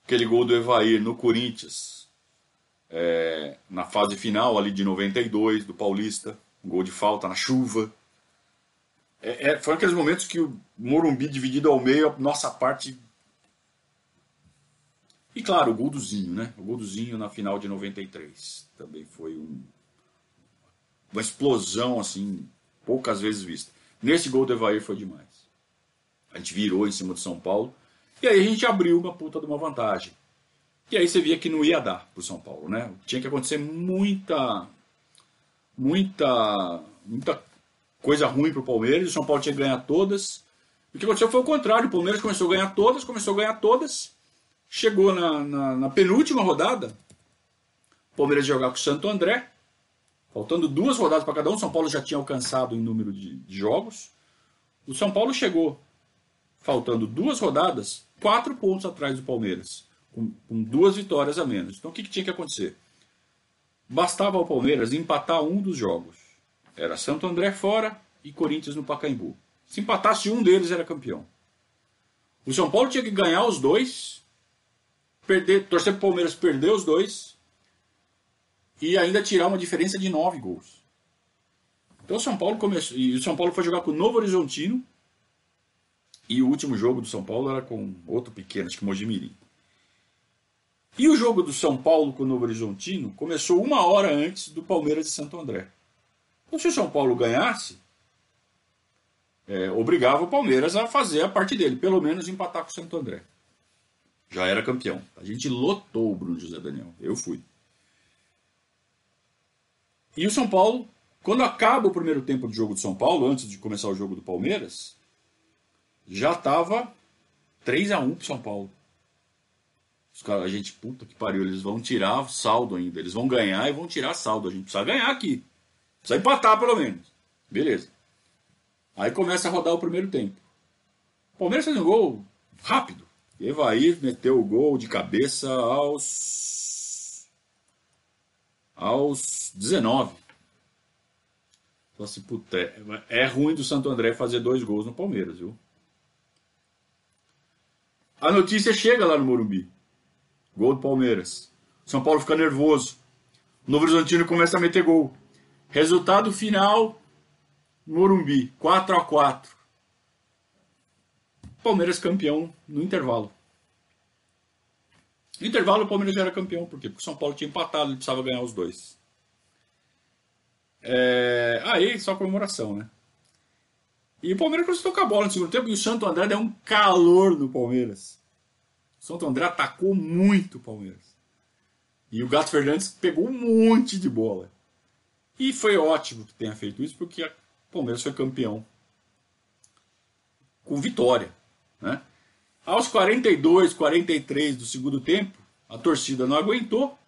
aquele gol do Evair no Corinthians, é, na fase final ali de 92, do Paulista, um gol de falta na chuva. É, é, foram aqueles momentos que o Morumbi dividido ao meio, a nossa parte. E claro, o gol do Zinho, né? O gol do Zinho na final de 93. Também foi um, uma explosão, assim, poucas vezes vista. Nesse gol do Evair foi demais. A gente virou em cima do São Paulo. E aí a gente abriu uma puta de uma vantagem. E aí você via que não ia dar pro São Paulo, né? Tinha que acontecer muita. Muita. Muita coisa ruim pro Palmeiras. O São Paulo tinha que ganhar todas. O que aconteceu foi o contrário. O Palmeiras começou a ganhar todas, começou a ganhar todas. Chegou na, na, na penúltima rodada. O Palmeiras jogar com o Santo André. Faltando duas rodadas para cada um. O São Paulo já tinha alcançado em número de, de jogos. O São Paulo chegou, faltando duas rodadas, quatro pontos atrás do Palmeiras. Com, com duas vitórias a menos. Então o que, que tinha que acontecer? Bastava ao Palmeiras empatar um dos jogos. Era Santo André fora e Corinthians no Pacaembu. Se empatasse um deles, era campeão. O São Paulo tinha que ganhar os dois, perder, torcer para o Palmeiras perder os dois e ainda tirar uma diferença de 9 gols. Então o São Paulo começou. E o São Paulo foi jogar com o Novo Horizontino. E o último jogo do São Paulo era com outro pequeno, acho que Mojimirim. E o jogo do São Paulo com o Novo Horizontino começou uma hora antes do Palmeiras de Santo André. Então, se o São Paulo ganhasse, é, obrigava o Palmeiras a fazer a parte dele, pelo menos empatar com o Santo André. Já era campeão. A gente lotou o Bruno José Daniel. Eu fui. E o São Paulo, quando acaba o primeiro tempo de jogo do São Paulo, antes de começar o jogo do Palmeiras, já estava 3 a 1 pro São Paulo. Os caras, a gente, puta que pariu, eles vão tirar saldo ainda. Eles vão ganhar e vão tirar saldo. A gente precisa ganhar aqui. Precisa empatar pelo menos. Beleza. Aí começa a rodar o primeiro tempo. O Palmeiras fez um gol rápido. Evair meteu o gol de cabeça aos. aos 19. Então, assim, puta, é, é ruim do Santo André fazer dois gols no Palmeiras, viu? A notícia chega lá no Morumbi. Gol do Palmeiras. São Paulo fica nervoso. O Novo Horizontino começa a meter gol. Resultado final Morumbi, 4 a 4 Palmeiras campeão no intervalo. No intervalo o Palmeiras já era campeão, por quê? Porque o São Paulo tinha empatado, ele precisava ganhar os dois. É... Aí só comemoração, né? E o Palmeiras conseguiu tocar a bola no segundo tempo e o Santo André deu um calor no Palmeiras. O Santo André atacou muito o Palmeiras. E o Gato Fernandes pegou um monte de bola. E foi ótimo que tenha feito isso, porque o Palmeiras foi campeão com vitória. Né? Aos 42, 43 do segundo tempo, a torcida não aguentou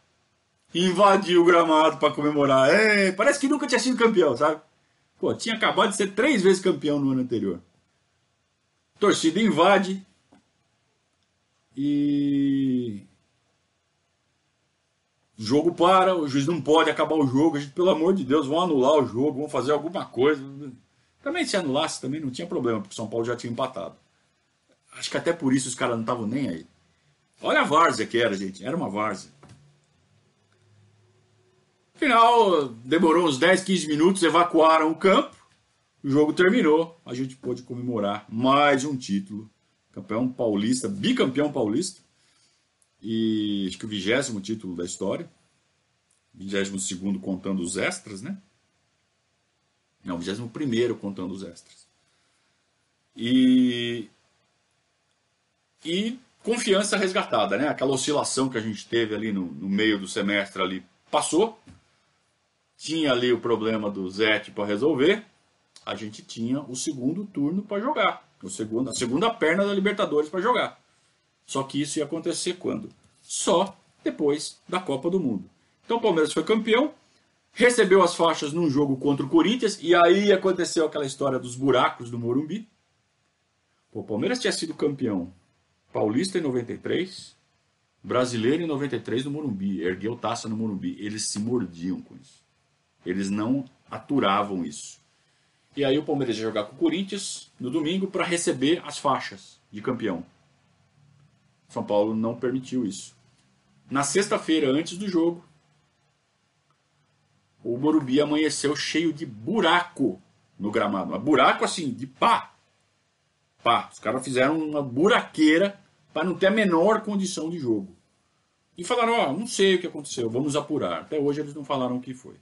invadiu o gramado para comemorar. É, parece que nunca tinha sido campeão, sabe? Pô, tinha acabado de ser três vezes campeão no ano anterior. Torcida invade e o jogo para, o juiz não pode acabar o jogo, a gente, pelo amor de Deus, vão anular o jogo, vão fazer alguma coisa. Também se anulasse, também não tinha problema, porque o São Paulo já tinha empatado. Acho que até por isso os caras não estavam nem aí. Olha a várzea que era, gente, era uma várzea. Final, demorou uns 10, 15 minutos, evacuaram o campo, o jogo terminou, a gente pôde comemorar mais um título. Campeão paulista, bicampeão paulista e acho que o vigésimo título da história. Vigésimo segundo contando os extras, né? Não, vigésimo primeiro contando os extras. E, e confiança resgatada, né? Aquela oscilação que a gente teve ali no, no meio do semestre ali passou. Tinha ali o problema do Zete para resolver. A gente tinha o segundo turno para jogar. O segundo, a segunda perna da Libertadores para jogar. Só que isso ia acontecer quando? Só depois da Copa do Mundo. Então o Palmeiras foi campeão, recebeu as faixas num jogo contra o Corinthians, e aí aconteceu aquela história dos buracos do Morumbi. o Palmeiras tinha sido campeão paulista em 93, brasileiro em 93 no Morumbi, ergueu taça no Morumbi. Eles se mordiam com isso. Eles não aturavam isso. E aí o Palmeiras ia jogar com o Corinthians no domingo para receber as faixas de campeão. São Paulo não permitiu isso. Na sexta-feira, antes do jogo, o Morumbi amanheceu cheio de buraco no gramado. Buraco assim, de pá. Pá. Os caras fizeram uma buraqueira para não ter a menor condição de jogo. E falaram: Ó, oh, não sei o que aconteceu, vamos apurar. Até hoje eles não falaram o que foi.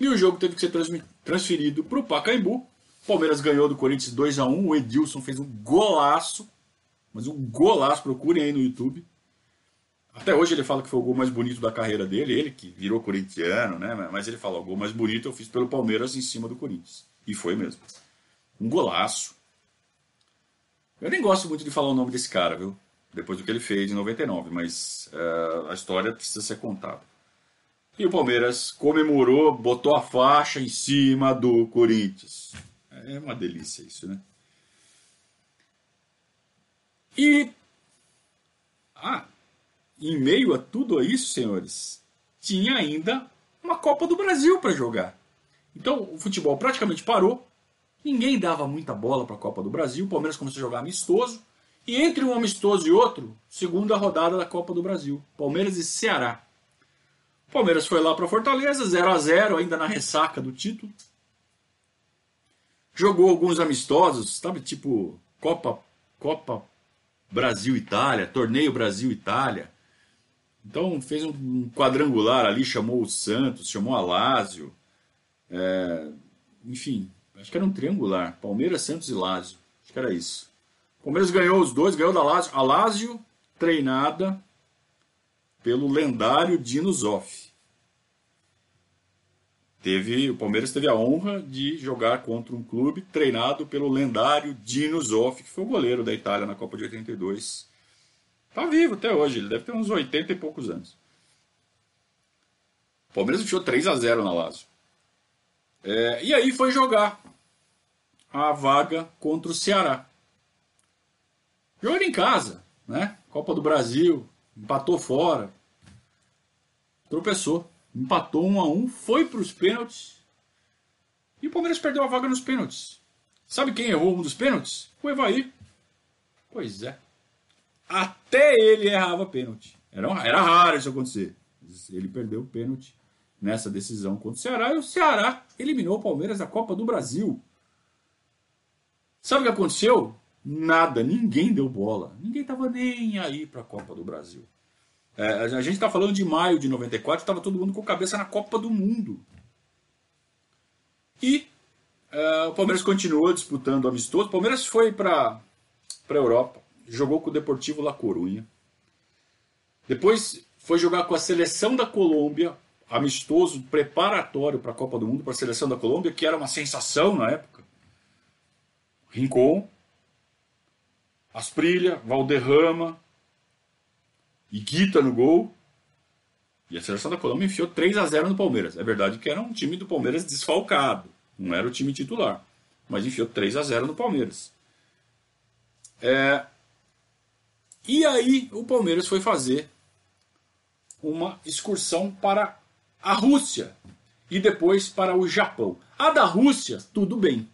E o jogo teve que ser transferido para o Pacaembu. Palmeiras ganhou do Corinthians 2 a 1 O Edilson fez um golaço mas um golaço, procurem aí no YouTube. Até hoje ele fala que foi o gol mais bonito da carreira dele, ele que virou corintiano, né? Mas ele fala, o gol mais bonito eu fiz pelo Palmeiras em cima do Corinthians. E foi mesmo. Um golaço. Eu nem gosto muito de falar o nome desse cara, viu? Depois do que ele fez em 99, mas uh, a história precisa ser contada. E o Palmeiras comemorou, botou a faixa em cima do Corinthians. É uma delícia isso, né? E ah, em meio a tudo isso, senhores, tinha ainda uma Copa do Brasil para jogar. Então o futebol praticamente parou, ninguém dava muita bola para a Copa do Brasil, o Palmeiras começou a jogar amistoso, e entre um amistoso e outro, segunda rodada da Copa do Brasil, Palmeiras e Ceará. Palmeiras foi lá para Fortaleza, 0 a 0 ainda na ressaca do título. Jogou alguns amistosos, sabe, tipo Copa Copa Brasil-Itália, Torneio Brasil-Itália. Então fez um quadrangular ali, chamou o Santos, chamou a Lázio. É, enfim, acho que era um triangular. Palmeiras, Santos e Lázio. Acho que era isso. O Palmeiras ganhou os dois, ganhou da Lázio. A Lázio, treinada pelo lendário Dino Zoff. Teve, o Palmeiras teve a honra de jogar contra um clube treinado pelo lendário Dino Zoff, que foi o goleiro da Itália na Copa de 82. Tá vivo até hoje, ele deve ter uns 80 e poucos anos. O Palmeiras enfiou 3 a 0 na Lazio. É, e aí foi jogar a vaga contra o Ceará. Jogando em casa, né? Copa do Brasil, empatou fora, tropeçou, empatou um a um, foi para os pênaltis e o Palmeiras perdeu a vaga nos pênaltis. Sabe quem errou um dos pênaltis? O Evaí. Pois é. Até ele errava pênalti. Era, era raro isso acontecer. Ele perdeu o pênalti nessa decisão contra o Ceará e o Ceará eliminou o Palmeiras da Copa do Brasil. Sabe o que aconteceu? Nada, ninguém deu bola. Ninguém estava nem aí para a Copa do Brasil. É, a gente está falando de maio de 94, estava todo mundo com a cabeça na Copa do Mundo. E é, o Palmeiras continuou disputando amistoso. O Palmeiras foi para a Europa, jogou com o Deportivo La Coruña. Depois foi jogar com a seleção da Colômbia, amistoso preparatório para a Copa do Mundo, para a seleção da Colômbia, que era uma sensação na época. Rincon, Asprilha, Valderrama, Iquita no gol. E a seleção da Colômbia enfiou 3 a 0 no Palmeiras. É verdade que era um time do Palmeiras desfalcado, não era o time titular, mas enfiou 3 a 0 no Palmeiras. É... E aí o Palmeiras foi fazer uma excursão para a Rússia e depois para o Japão. A da Rússia, tudo bem.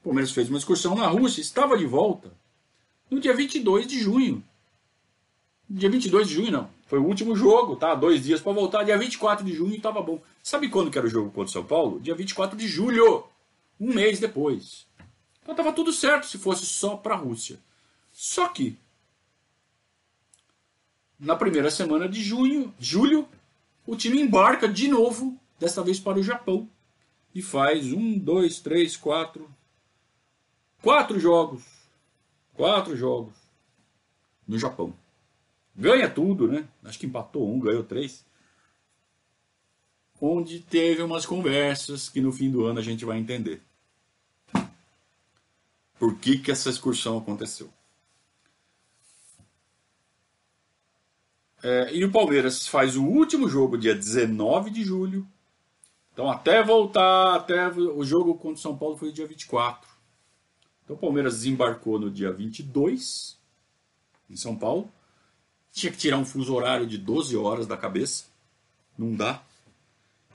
O Palmeiras fez uma excursão na Rússia, estava de volta no dia 22 de junho. Dia 22 de junho, não. Foi o último jogo, tá? Dois dias para voltar. Dia 24 de junho estava bom. Sabe quando que era o jogo contra o São Paulo? Dia 24 de julho. Um mês depois. Então estava tudo certo se fosse só para a Rússia. Só que, na primeira semana de junho, julho, o time embarca de novo, desta vez para o Japão. E faz um, dois, três, quatro. Quatro jogos. Quatro jogos no Japão. Ganha tudo, né? Acho que empatou um, ganhou três. Onde teve umas conversas que no fim do ano a gente vai entender. Por que, que essa excursão aconteceu? É, e o Palmeiras faz o último jogo dia 19 de julho. Então, até voltar, até o jogo contra o São Paulo foi dia 24. Então, o Palmeiras desembarcou no dia 22 em São Paulo. Tinha que tirar um fuso horário de 12 horas da cabeça. Não dá.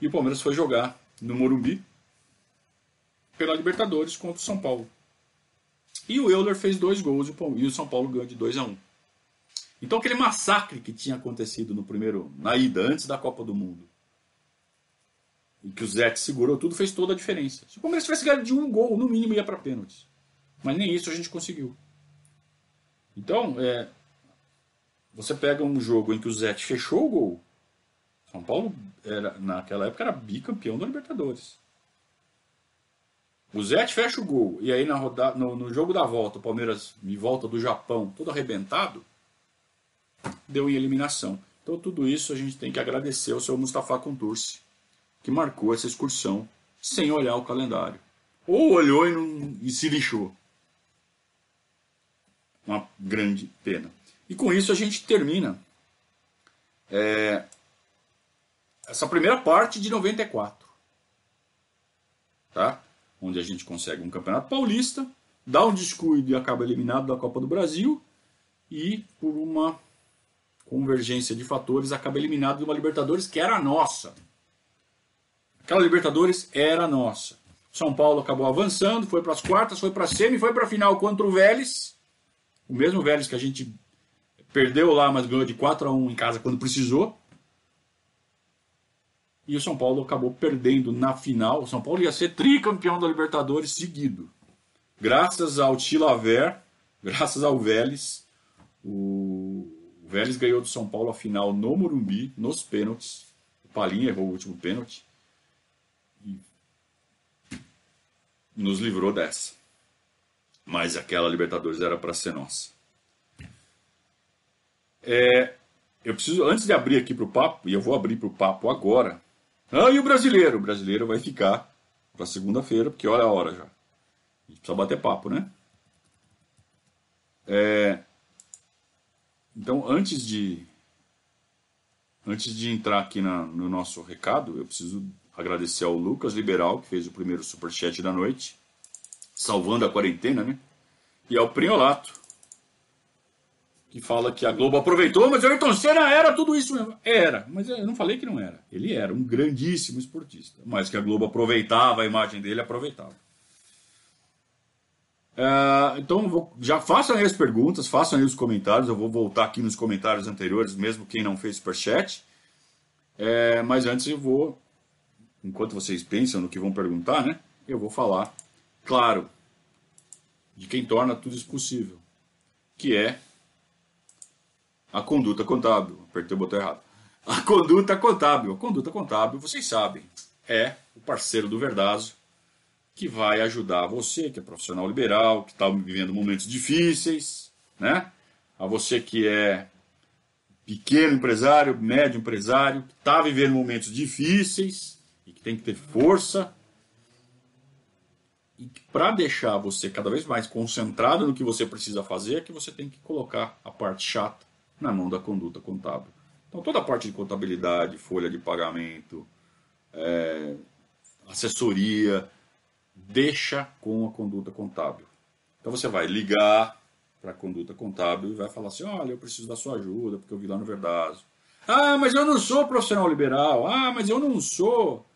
E o Palmeiras foi jogar no Morumbi pela Libertadores contra o São Paulo. E o Euler fez dois gols e o São Paulo ganhou de 2 a 1. Um. Então aquele massacre que tinha acontecido no primeiro, na ida, antes da Copa do Mundo, e que o Zé segurou tudo, fez toda a diferença. Se o Palmeiras tivesse ganhado de um gol, no mínimo ia para pênaltis. Mas nem isso a gente conseguiu. Então, é, você pega um jogo em que o Zé fechou o gol. São Paulo, era, naquela época, era bicampeão da Libertadores. O Zé fecha o gol. E aí na no, no, jogo da volta, o Palmeiras me volta do Japão, todo arrebentado, deu em eliminação. Então tudo isso a gente tem que agradecer ao seu Mustafa Contursi, que marcou essa excursão sem olhar o calendário. Ou olhou e, não, e se lixou. Uma grande pena. E com isso a gente termina é, essa primeira parte de 94. Tá? Onde a gente consegue um campeonato paulista, dá um descuido e acaba eliminado da Copa do Brasil, e por uma convergência de fatores acaba eliminado de uma Libertadores que era nossa. Aquela Libertadores era nossa. São Paulo acabou avançando, foi para as quartas, foi para a semi, foi para a final contra o Vélez. O mesmo Vélez que a gente Perdeu lá, mas ganhou de 4 a 1 em casa quando precisou. E o São Paulo acabou perdendo na final. O São Paulo ia ser tricampeão da Libertadores seguido. Graças ao Tilaver, graças ao Vélez, o Vélez ganhou do São Paulo a final no Morumbi, nos pênaltis. O Palinha errou o último pênalti. E nos livrou dessa. Mas aquela Libertadores era para ser nossa. É, eu preciso, antes de abrir aqui para o papo, e eu vou abrir para o papo agora. Ah, e o brasileiro? O brasileiro vai ficar para segunda-feira, porque olha a hora já. A gente precisa bater papo, né? É, então, antes de antes de entrar aqui na, no nosso recado, eu preciso agradecer ao Lucas Liberal, que fez o primeiro superchat da noite, salvando a quarentena, né? E ao Priolato, que fala que a Globo aproveitou, mas o Ayrton Senna era tudo isso mesmo. Era, mas eu não falei que não era. Ele era um grandíssimo esportista, mas que a Globo aproveitava a imagem dele, aproveitava. É, então, vou, já façam aí as perguntas, façam aí os comentários. Eu vou voltar aqui nos comentários anteriores, mesmo quem não fez superchat. É, mas antes eu vou, enquanto vocês pensam no que vão perguntar, né? Eu vou falar, claro, de quem torna tudo isso possível, que é a conduta contábil. Apertei o botão errado. A conduta contábil. A conduta contábil, vocês sabem, é o parceiro do Verdazo que vai ajudar você, que é profissional liberal, que está vivendo momentos difíceis, né? A você que é pequeno empresário, médio empresário, que está vivendo momentos difíceis e que tem que ter força. E para deixar você cada vez mais concentrado no que você precisa fazer, é que você tem que colocar a parte chata na mão da conduta contábil. Então, toda a parte de contabilidade, folha de pagamento, é, assessoria, deixa com a conduta contábil. Então, você vai ligar para a conduta contábil e vai falar assim: olha, eu preciso da sua ajuda, porque eu vi lá no Verdazo. Ah, mas eu não sou profissional liberal. Ah, mas eu não sou.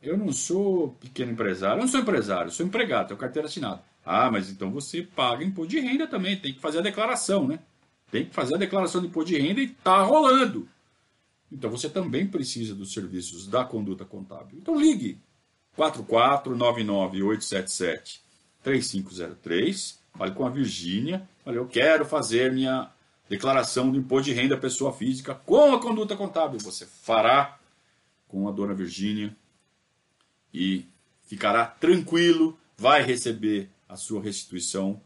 Eu não sou pequeno empresário. Eu não sou empresário, eu sou empregado, tenho carteira assinada. Ah, mas então você paga imposto de renda também, tem que fazer a declaração, né? Tem que fazer a declaração de imposto de renda e está rolando. Então você também precisa dos serviços da conduta contábil. Então ligue 4499-877-3503. Fale com a Virgínia. Olha, eu quero fazer minha declaração do imposto de renda pessoa física com a conduta contábil. Você fará com a dona Virgínia e ficará tranquilo, vai receber a sua restituição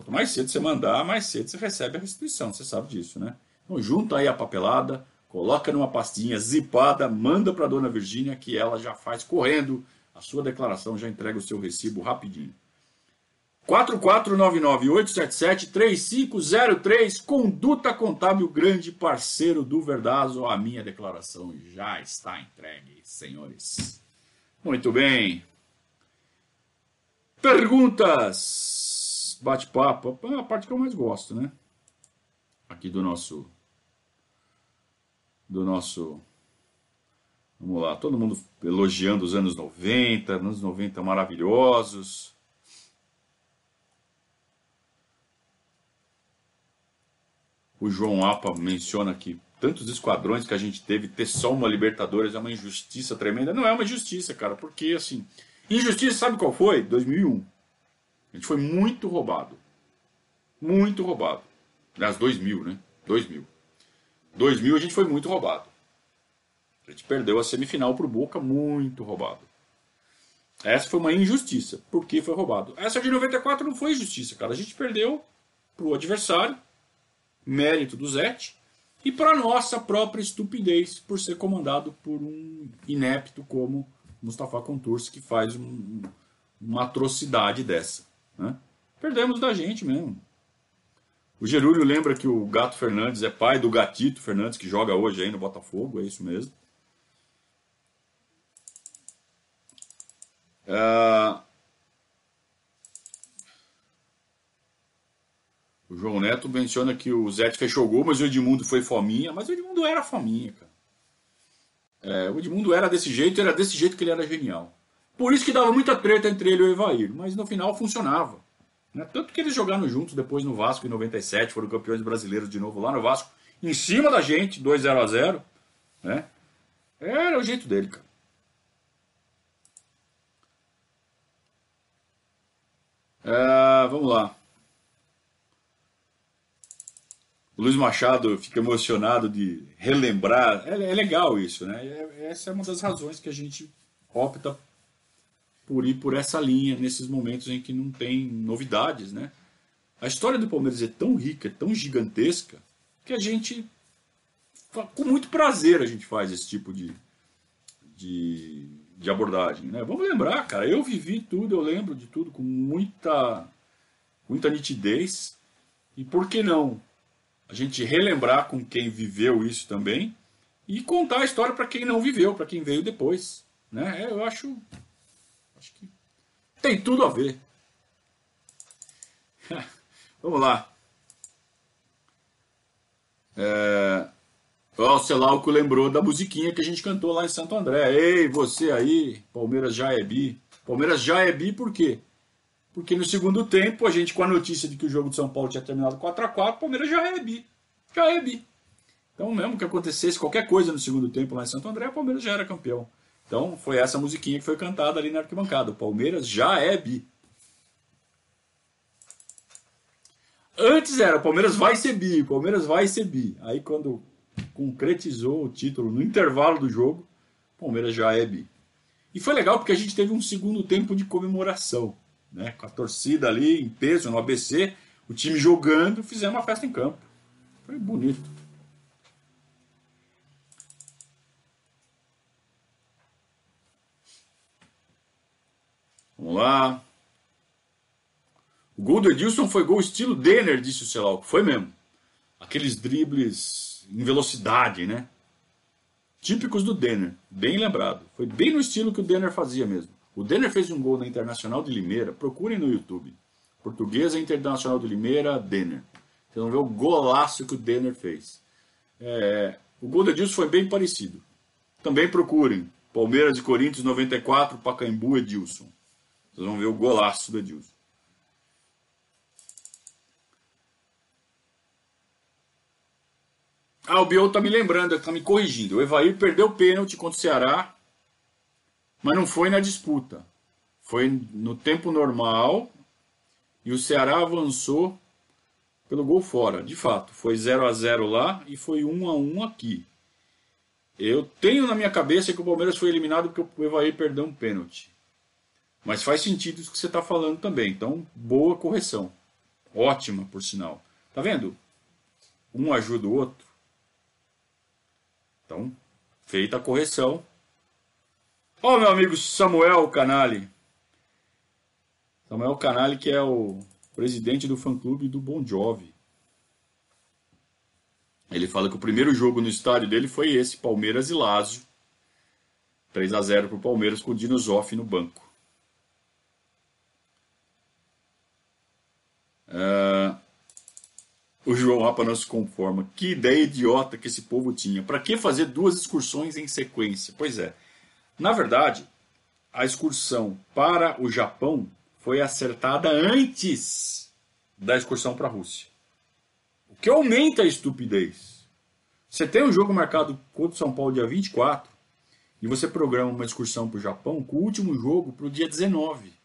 Quanto mais cedo você mandar, mais cedo você recebe a restituição. Você sabe disso, né? Então, junta aí a papelada, coloca numa pastinha zipada, manda para a dona Virgínia que ela já faz correndo a sua declaração, já entrega o seu recibo rapidinho. 4499-877-3503, Conduta Contábil, grande parceiro do Verdazo. A minha declaração já está entregue, senhores. Muito bem. Perguntas bate-papo, é a parte que eu mais gosto, né? Aqui do nosso. Do nosso. Vamos lá, todo mundo elogiando os anos 90, anos 90 maravilhosos. O João Apa menciona que tantos esquadrões que a gente teve, ter só uma Libertadores é uma injustiça tremenda. Não é uma injustiça, cara, porque assim. Injustiça, sabe qual foi? 2001. A gente foi muito roubado. Muito roubado. Aliás, 2000, né? 2000. 2000 a gente foi muito roubado. A gente perdeu a semifinal pro Boca muito roubado. Essa foi uma injustiça, porque foi roubado. Essa de 94 não foi injustiça, cara. A gente perdeu pro adversário, mérito do Zete, e para nossa própria estupidez por ser comandado por um inepto como Mustafa Contursi, que faz um, uma atrocidade dessa. Né? Perdemos da gente mesmo. O Gerúlio lembra que o Gato Fernandes é pai do Gatito Fernandes, que joga hoje aí no Botafogo, é isso mesmo. É... O João Neto menciona que o Zete fechou o gol, mas o Edmundo foi fominha. Mas o Edmundo era fominha, cara. É, o Edmundo era desse jeito, era desse jeito que ele era genial. Por isso que dava muita treta entre ele e o Evair, mas no final funcionava. Né? Tanto que eles jogaram juntos depois no Vasco em 97, foram campeões brasileiros de novo lá no Vasco, em cima da gente, 2 0 a 0 né? Era o jeito dele, cara. É, vamos lá. O Luiz Machado fica emocionado de relembrar. É, é legal isso, né? É, essa é uma das razões que a gente opta por ir por essa linha nesses momentos em que não tem novidades, né? A história do Palmeiras é tão rica, é tão gigantesca, que a gente, com muito prazer, a gente faz esse tipo de, de, de abordagem, né? Vamos lembrar, cara, eu vivi tudo, eu lembro de tudo com muita, muita nitidez. E por que não a gente relembrar com quem viveu isso também e contar a história para quem não viveu, para quem veio depois, né? É, eu acho, acho que tem tudo a ver. Vamos lá. É... O Celauco lembrou da musiquinha que a gente cantou lá em Santo André. Ei, você aí, Palmeiras já é bi. Palmeiras já é bi por quê? Porque no segundo tempo, a gente com a notícia de que o jogo de São Paulo tinha terminado 4 a 4 o Palmeiras já é bi. Já é bi. Então, mesmo que acontecesse qualquer coisa no segundo tempo lá em Santo André, o Palmeiras já era campeão. Então, foi essa musiquinha que foi cantada ali na arquibancada. O Palmeiras já é bi. Antes era, o Palmeiras vai ser bi, o Palmeiras vai ser bi. Aí quando concretizou o título no intervalo do jogo, o Palmeiras já é bi. E foi legal porque a gente teve um segundo tempo de comemoração, né? Com a torcida ali em peso no ABC, o time jogando, fizemos uma festa em campo. Foi bonito. Vamos lá. O gol do Edilson foi gol estilo Denner, disse o Celau. Foi mesmo. Aqueles dribles em velocidade, né? Típicos do Denner. Bem lembrado. Foi bem no estilo que o Denner fazia mesmo. O Denner fez um gol na Internacional de Limeira. Procurem no YouTube. Portuguesa Internacional de Limeira, Denner. Vocês vão ver o golaço que o Denner fez. É, o gol do Edilson foi bem parecido. Também procurem. Palmeiras e Corinthians 94, Pacaembu, Edilson. Vocês vão ver o golaço do Edilson. Ah, o Biol tá me lembrando, tá me corrigindo. O Evair perdeu o pênalti contra o Ceará, mas não foi na disputa. Foi no tempo normal e o Ceará avançou pelo gol fora. De fato, foi 0 a 0 lá e foi 1 a 1 aqui. Eu tenho na minha cabeça que o Palmeiras foi eliminado porque o Evair perdeu um pênalti. Mas faz sentido isso que você está falando também. Então, boa correção. Ótima, por sinal. Tá vendo? Um ajuda o outro. Então, feita a correção. Ó, oh, meu amigo Samuel Canali. Samuel Canali, que é o presidente do fã-clube do Bon Jovi. Ele fala que o primeiro jogo no estádio dele foi esse, Palmeiras e Lazio. 3 a 0 para o Palmeiras com o Dino Zoff no banco. Uh, o João Rapa não se conforma. Que ideia idiota que esse povo tinha. Para que fazer duas excursões em sequência? Pois é. Na verdade, a excursão para o Japão foi acertada antes da excursão para a Rússia. O que aumenta a estupidez. Você tem um jogo marcado contra o São Paulo dia 24 e você programa uma excursão para o Japão com o último jogo para o dia 19.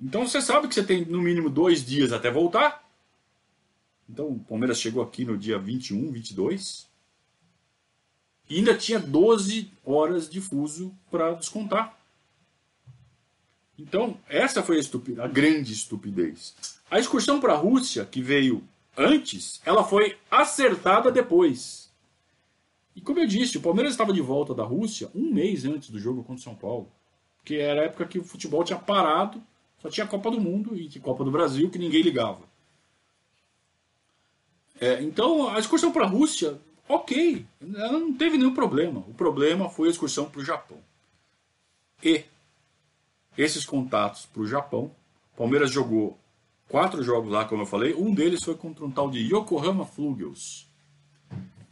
Então você sabe que você tem no mínimo dois dias até voltar. Então o Palmeiras chegou aqui no dia 21, 22. E ainda tinha 12 horas de fuso para descontar. Então, essa foi a, estupidez, a grande estupidez. A excursão para a Rússia, que veio antes, ela foi acertada depois. E como eu disse, o Palmeiras estava de volta da Rússia um mês antes do jogo contra o São Paulo. Que era a época que o futebol tinha parado só tinha a Copa do Mundo e Copa do Brasil que ninguém ligava. É, então, a excursão para a Rússia, ok, ela não teve nenhum problema. O problema foi a excursão para o Japão. E esses contatos para o Japão, Palmeiras jogou quatro jogos lá, como eu falei, um deles foi contra um tal de Yokohama Flugels.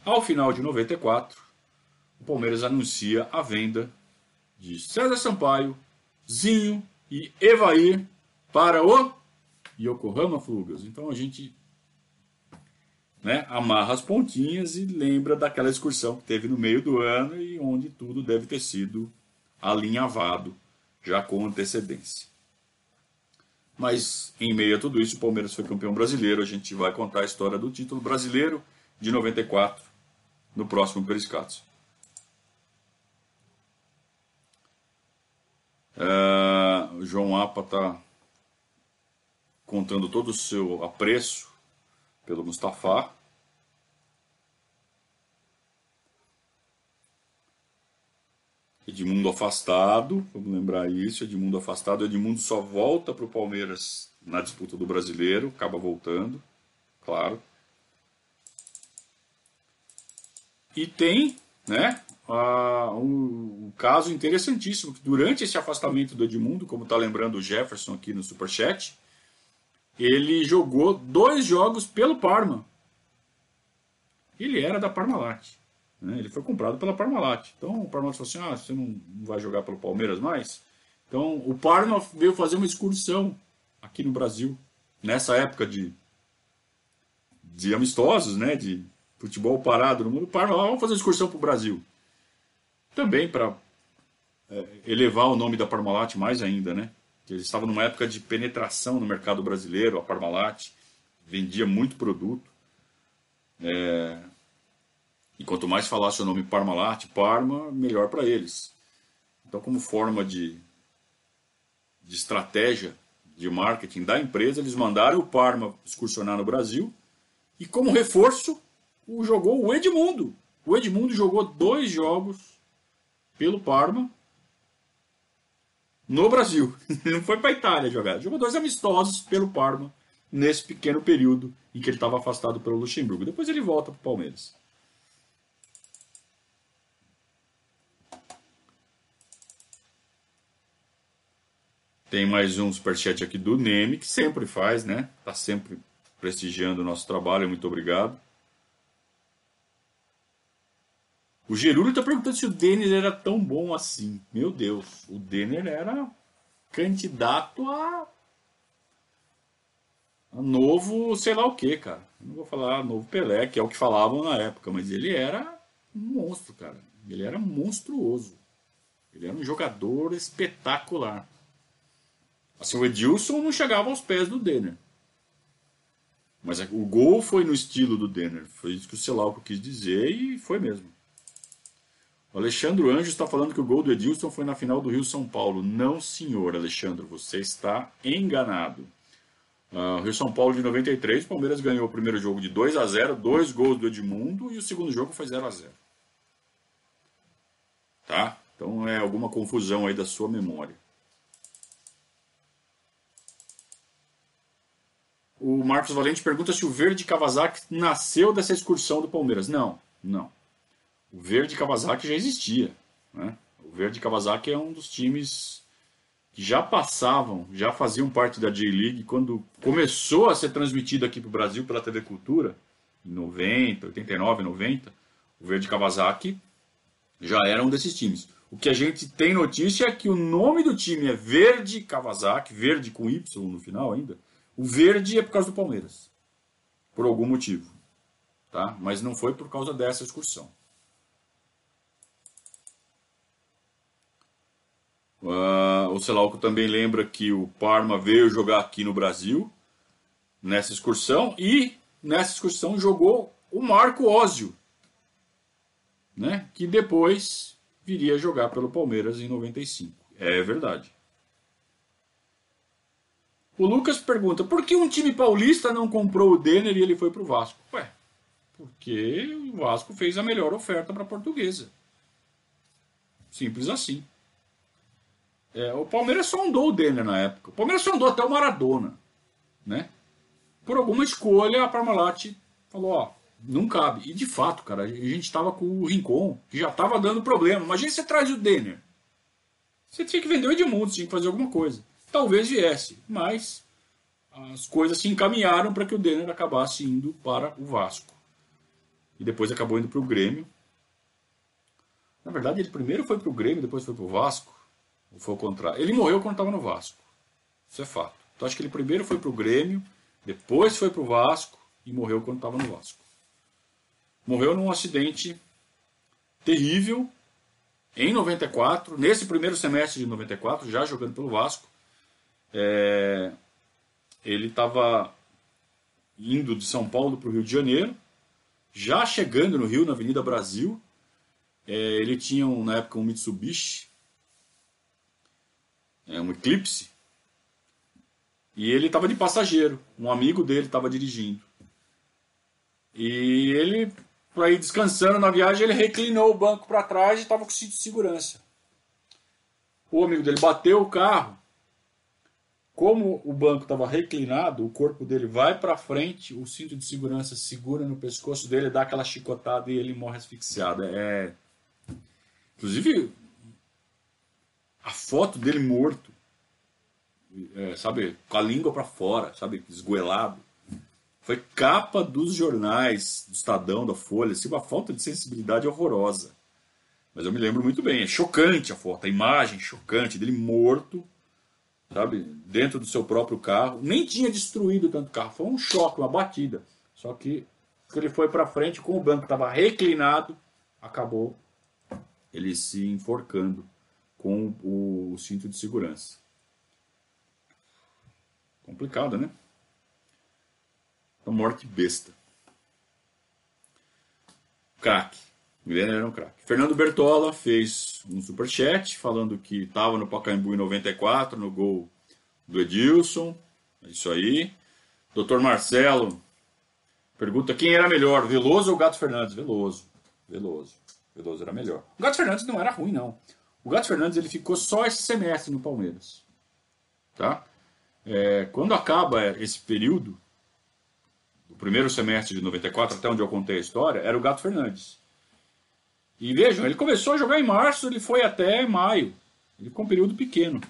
Ao final de 94, o Palmeiras anuncia a venda de César Sampaio, Zinho e Evair para o Yokohama Flugas. Então a gente né, amarra as pontinhas e lembra daquela excursão que teve no meio do ano e onde tudo deve ter sido alinhavado já com antecedência. Mas em meio a tudo isso, o Palmeiras foi campeão brasileiro. A gente vai contar a história do título brasileiro de 94 no próximo Periscatos. É, o João Apa está contando todo o seu apreço pelo Mustafa. Edmundo afastado, vamos lembrar isso, Edmundo afastado, Edmundo só volta para o Palmeiras na disputa do Brasileiro, acaba voltando, claro. E tem, né, um, um, caso interessantíssimo, que durante esse afastamento do Edmundo, como está lembrando o Jefferson aqui no Superchat, ele jogou dois jogos pelo Parma. Ele era da Parmalat. Né? Ele foi comprado pela Parmalat. Então o Parmalat falou assim: ah, você não vai jogar pelo Palmeiras mais? Então o Parma veio fazer uma excursão aqui no Brasil, nessa época de, de amistosos, né? de futebol parado no mundo. O Parma, vamos fazer uma excursão para o Brasil. Também para é, elevar o nome da Parmalat mais ainda, né? Eles estavam numa época de penetração no mercado brasileiro, a Parmalat vendia muito produto. É, e quanto mais falasse o nome Parmalat, Parma, melhor para eles. Então, como forma de, de estratégia de marketing da empresa, eles mandaram o Parma excursionar no Brasil e, como reforço, o, jogou o Edmundo. O Edmundo jogou dois jogos pelo Parma no Brasil. Não foi para a Itália jogar. Jogou dois amistosos pelo Parma nesse pequeno período em que ele estava afastado pelo Luxemburgo. Depois ele volta para o Palmeiras. Tem mais um superchat aqui do Neme, que sempre faz, né? Tá sempre prestigiando o nosso trabalho. Muito obrigado. O Gerúlio está perguntando se o Denner era tão bom assim. Meu Deus, o Denner era candidato a, a novo, sei lá o que, cara. Não vou falar novo Pelé, que é o que falavam na época, mas ele era um monstro, cara. Ele era monstruoso. Ele era um jogador espetacular. Assim, o Edilson não chegava aos pés do Denner. Mas o gol foi no estilo do Denner. Foi isso que o Celauco quis dizer e foi mesmo. Alexandre Anjos está falando que o gol do Edilson foi na final do Rio São Paulo. Não, senhor Alexandre, você está enganado. Uh, Rio São Paulo de 93, o Palmeiras ganhou o primeiro jogo de 2 a 0 dois gols do Edmundo, e o segundo jogo foi 0 a 0 Tá? Então é alguma confusão aí da sua memória. O Marcos Valente pergunta se o Verde Kawasaki nasceu dessa excursão do Palmeiras. Não, não. O Verde Kawasaki já existia. Né? O Verde Kawasaki é um dos times que já passavam, já faziam parte da J-League quando começou a ser transmitido aqui para o Brasil pela TV Cultura, em 90, 89, 90. O Verde Kawasaki já era um desses times. O que a gente tem notícia é que o nome do time é Verde Kawasaki, verde com Y no final ainda, o verde é por causa do Palmeiras. Por algum motivo. Tá? Mas não foi por causa dessa excursão. Uh, o Celauco também lembra que o Parma veio jogar aqui no Brasil nessa excursão e nessa excursão jogou o Marco Ózio, né? que depois viria jogar pelo Palmeiras em 95. É verdade. O Lucas pergunta: por que um time paulista não comprou o Denner e ele foi para o Vasco? Ué, porque o Vasco fez a melhor oferta para a portuguesa. Simples assim. É, o Palmeiras sondou o Denner na época. O Palmeiras sondou até o Maradona. Né? Por alguma escolha, a Parmalat falou: ó, não cabe. E de fato, cara, a gente estava com o Rincon, que já estava dando problema. Imagina você traz o Denner. Você tinha que vender o Edmundo, tinha que fazer alguma coisa talvez viesse, mas as coisas se encaminharam para que o Denner acabasse indo para o Vasco. E depois acabou indo para o Grêmio. Na verdade, ele primeiro foi para o Grêmio, depois foi para o Vasco. Foi o contrário? Ele morreu quando estava no Vasco. Isso é fato. Então acho que ele primeiro foi para o Grêmio, depois foi para o Vasco e morreu quando estava no Vasco. morreu num acidente terrível em 94, nesse primeiro semestre de 94, já jogando pelo Vasco. É, ele estava indo de São Paulo para o Rio de Janeiro, já chegando no Rio, na Avenida Brasil. É, ele tinha, na época, um Mitsubishi, é, um Eclipse, e ele estava de passageiro. Um amigo dele estava dirigindo. E ele para ir descansando na viagem, ele reclinou o banco para trás e estava com cinto de segurança. O amigo dele bateu o carro. Como o banco estava reclinado, o corpo dele vai para frente, o cinto de segurança segura no pescoço dele, dá aquela chicotada e ele morre asfixiado. É, inclusive a foto dele morto, é, sabe, com a língua para fora, sabe, esgoelado. Foi capa dos jornais, do Estadão, da Folha, assim, uma falta de sensibilidade horrorosa. Mas eu me lembro muito bem, é chocante a foto, a imagem chocante dele morto, sabe, dentro do seu próprio carro. Nem tinha destruído tanto carro, foi um choque, uma batida. Só que ele foi para frente, com o banco estava reclinado, acabou ele se enforcando com o cinto de segurança. Complicado, né? Uma morte besta. Crack. Milena era um craque. Fernando Bertola fez um superchat falando que estava no Pacaembu em 94, no gol do Edilson. É isso aí. Doutor Marcelo pergunta quem era melhor, Veloso ou Gato Fernandes? Veloso. Veloso. Veloso era melhor. O Gato Fernandes não era ruim, não. O Gato Fernandes ele ficou só esse semestre no Palmeiras. Tá? É, quando acaba esse período, primeiro semestre de 94, até onde eu contei a história, era o Gato Fernandes. E vejam, ele começou a jogar em março, ele foi até maio. Ele ficou um período pequeno.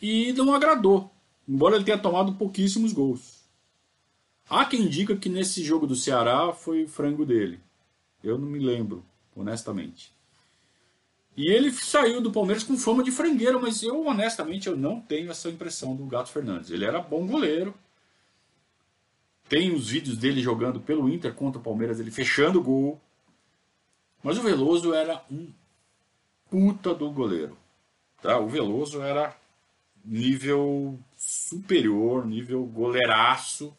E não agradou, embora ele tenha tomado pouquíssimos gols. Há quem diga que nesse jogo do Ceará foi frango dele. Eu não me lembro, honestamente. E ele saiu do Palmeiras com fama de frangueiro, mas eu honestamente eu não tenho essa impressão do Gato Fernandes. Ele era bom goleiro, tem os vídeos dele jogando pelo Inter contra o Palmeiras, ele fechando o gol. Mas o Veloso era um puta do goleiro. Tá? O Veloso era nível superior, nível goleiraço.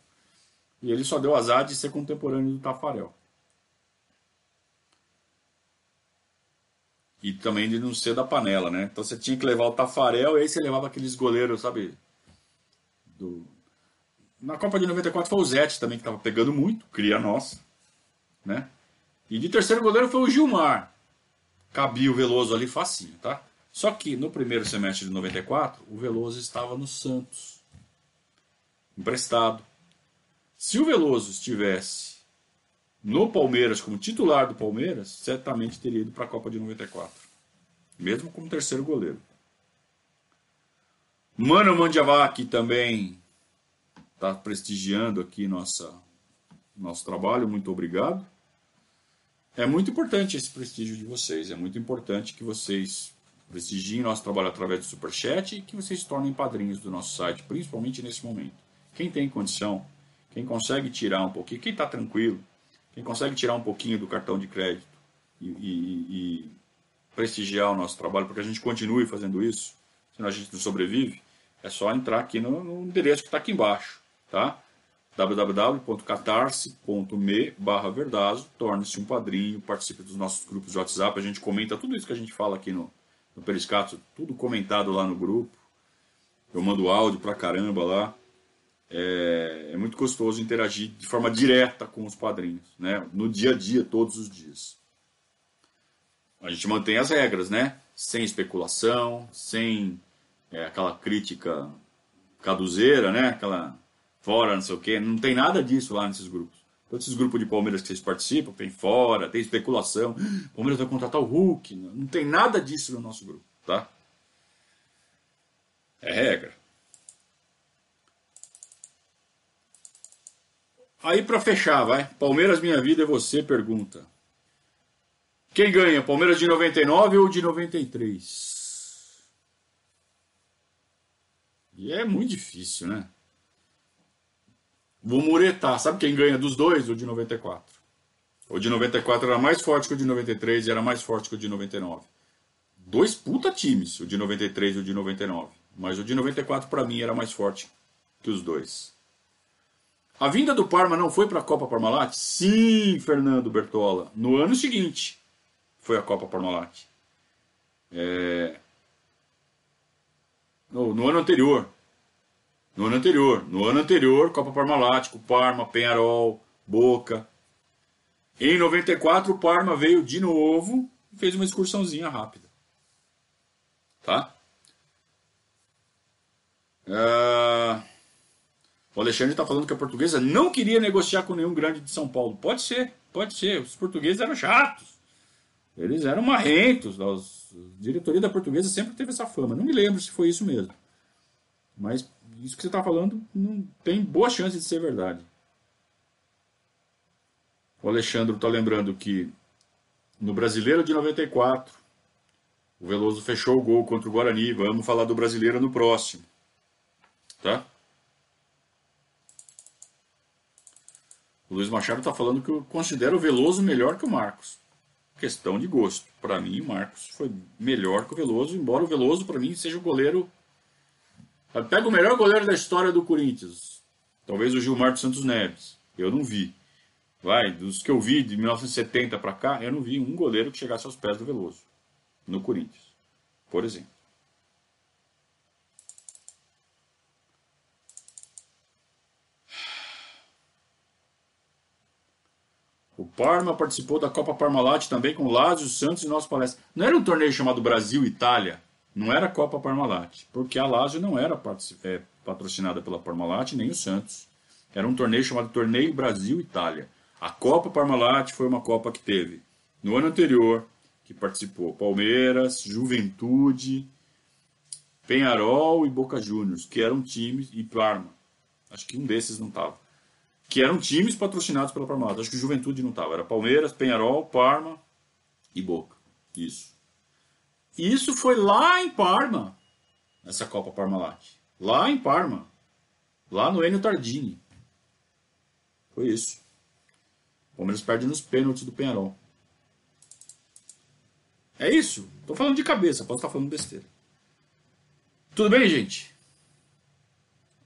E ele só deu azar de ser contemporâneo do Tafarel. E também de não ser da panela, né? Então você tinha que levar o Tafarel e aí você levava aqueles goleiros, sabe? Do, na Copa de 94 foi o Zete também, que estava pegando muito, cria nossa. Né? E de terceiro goleiro foi o Gilmar. Cabia o Veloso ali facinho, tá? Só que no primeiro semestre de 94, o Veloso estava no Santos. Emprestado. Se o Veloso estivesse no Palmeiras como titular do Palmeiras, certamente teria ido para a Copa de 94. Mesmo como terceiro goleiro. Mano Mandiavac também está prestigiando aqui nossa, nosso trabalho. Muito obrigado. É muito importante esse prestígio de vocês. É muito importante que vocês prestigiem nosso trabalho através do Superchat e que vocês se tornem padrinhos do nosso site, principalmente nesse momento. Quem tem condição, quem consegue tirar um pouquinho, quem está tranquilo, quem consegue tirar um pouquinho do cartão de crédito e, e, e prestigiar o nosso trabalho, porque a gente continue fazendo isso, senão a gente não sobrevive, é só entrar aqui no, no endereço que está aqui embaixo tá? www.catarse.me barra Verdazo, torne-se um padrinho, participe dos nossos grupos de WhatsApp, a gente comenta tudo isso que a gente fala aqui no, no Periscato, tudo comentado lá no grupo, eu mando áudio pra caramba lá, é, é, muito gostoso interagir de forma direta com os padrinhos, né? no dia a dia, todos os dias. A gente mantém as regras, né? Sem especulação, sem é, aquela crítica caduzeira, né? Aquela fora, não sei o quê. Não tem nada disso lá nesses grupos. Todos esses grupos de Palmeiras que vocês participam, tem fora, tem especulação. Palmeiras vai contratar o Hulk. Não tem nada disso no nosso grupo, tá? É regra. Aí para fechar, vai. Palmeiras Minha Vida é você, pergunta. Quem ganha, Palmeiras de 99 ou de 93? E é muito difícil, né? Vou muretar. Sabe quem ganha dos dois? O de 94. O de 94 era mais forte que o de 93 e era mais forte que o de 99. Dois puta times, o de 93 e o de 99. Mas o de 94 para mim era mais forte que os dois. A vinda do Parma não foi para a Copa Parmalat? Sim, Fernando Bertola. No ano seguinte foi a Copa Parmalat. É... No, no, ano anterior. No ano anterior. No ano anterior, Copa Parmalat, com Parma, Penharol, Boca. Em 94, o Parma veio de novo e fez uma excursãozinha rápida. Tá? Uh, o Alexandre está falando que a portuguesa não queria negociar com nenhum grande de São Paulo. Pode ser, pode ser. Os portugueses eram chatos. Eles eram marrentos. A diretoria da portuguesa sempre teve essa fama. Não me lembro se foi isso mesmo. Mas isso que você está falando não tem boa chance de ser verdade. O Alexandre está lembrando que no Brasileiro de 94, o Veloso fechou o gol contra o Guarani. Vamos falar do Brasileiro no próximo. Tá? O Luiz Machado está falando que eu considero o Veloso melhor que o Marcos. Questão de gosto. Para mim, o Marcos foi melhor que o Veloso, embora o Veloso, para mim, seja o goleiro. Pega o melhor goleiro da história do Corinthians. Talvez o Gilmar dos Santos Neves. Eu não vi. Vai, dos que eu vi de 1970 para cá, eu não vi um goleiro que chegasse aos pés do Veloso no Corinthians, por exemplo. O Parma participou da Copa Parmalat também com Lazio, Santos e nosso palestra. Não era um torneio chamado Brasil-Itália? Não era Copa Parmalat, porque a Lazio não era é, patrocinada pela Parmalat nem o Santos. Era um torneio chamado Torneio Brasil-Itália. A Copa Parmalat foi uma Copa que teve no ano anterior, que participou Palmeiras, Juventude, Penharol e Boca Juniors, que eram times, e Parma. Acho que um desses não estava. Que eram times patrocinados pela Parmalat. Acho que Juventude não estava. Era Palmeiras, Penharol, Parma e Boca. Isso. Isso foi lá em Parma, essa Copa Parmalat. Lá em Parma. Lá no Enio Tardini. Foi isso. Palmeiras perde nos pênaltis do Penharol. É isso. Tô falando de cabeça, posso estar falando besteira. Tudo bem, gente?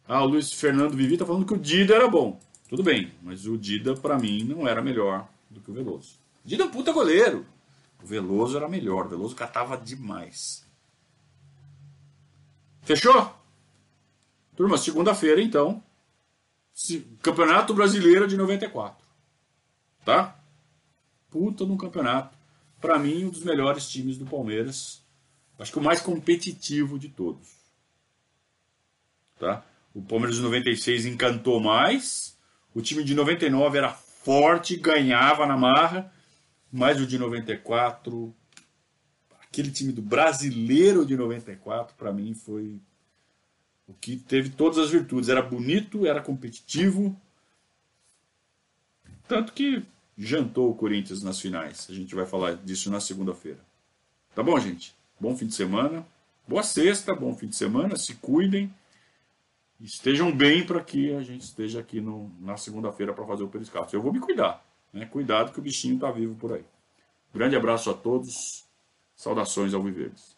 Ah, o Luiz Fernando Vivi tá falando que o Dida era bom. Tudo bem, mas o Dida, para mim, não era melhor do que o Veloso. Dida é um puta goleiro. O Veloso era melhor. O Veloso catava demais. Fechou? Turma, segunda-feira, então. Campeonato Brasileiro de 94 tá? Puta no campeonato. Para mim, um dos melhores times do Palmeiras. Acho que o mais competitivo de todos. Tá? O Palmeiras de 96 encantou mais. O time de 99 era forte, ganhava na marra. Mas o de 94, aquele time do brasileiro de 94, para mim foi o que teve todas as virtudes. Era bonito, era competitivo. Tanto que jantou o Corinthians nas finais. A gente vai falar disso na segunda-feira. Tá bom, gente? Bom fim de semana. Boa sexta, bom fim de semana. Se cuidem. Estejam bem para que a gente esteja aqui no, na segunda-feira para fazer o periscápio. Eu vou me cuidar. Né? Cuidado que o bichinho está vivo por aí. Grande abraço a todos. Saudações ao Viverdes.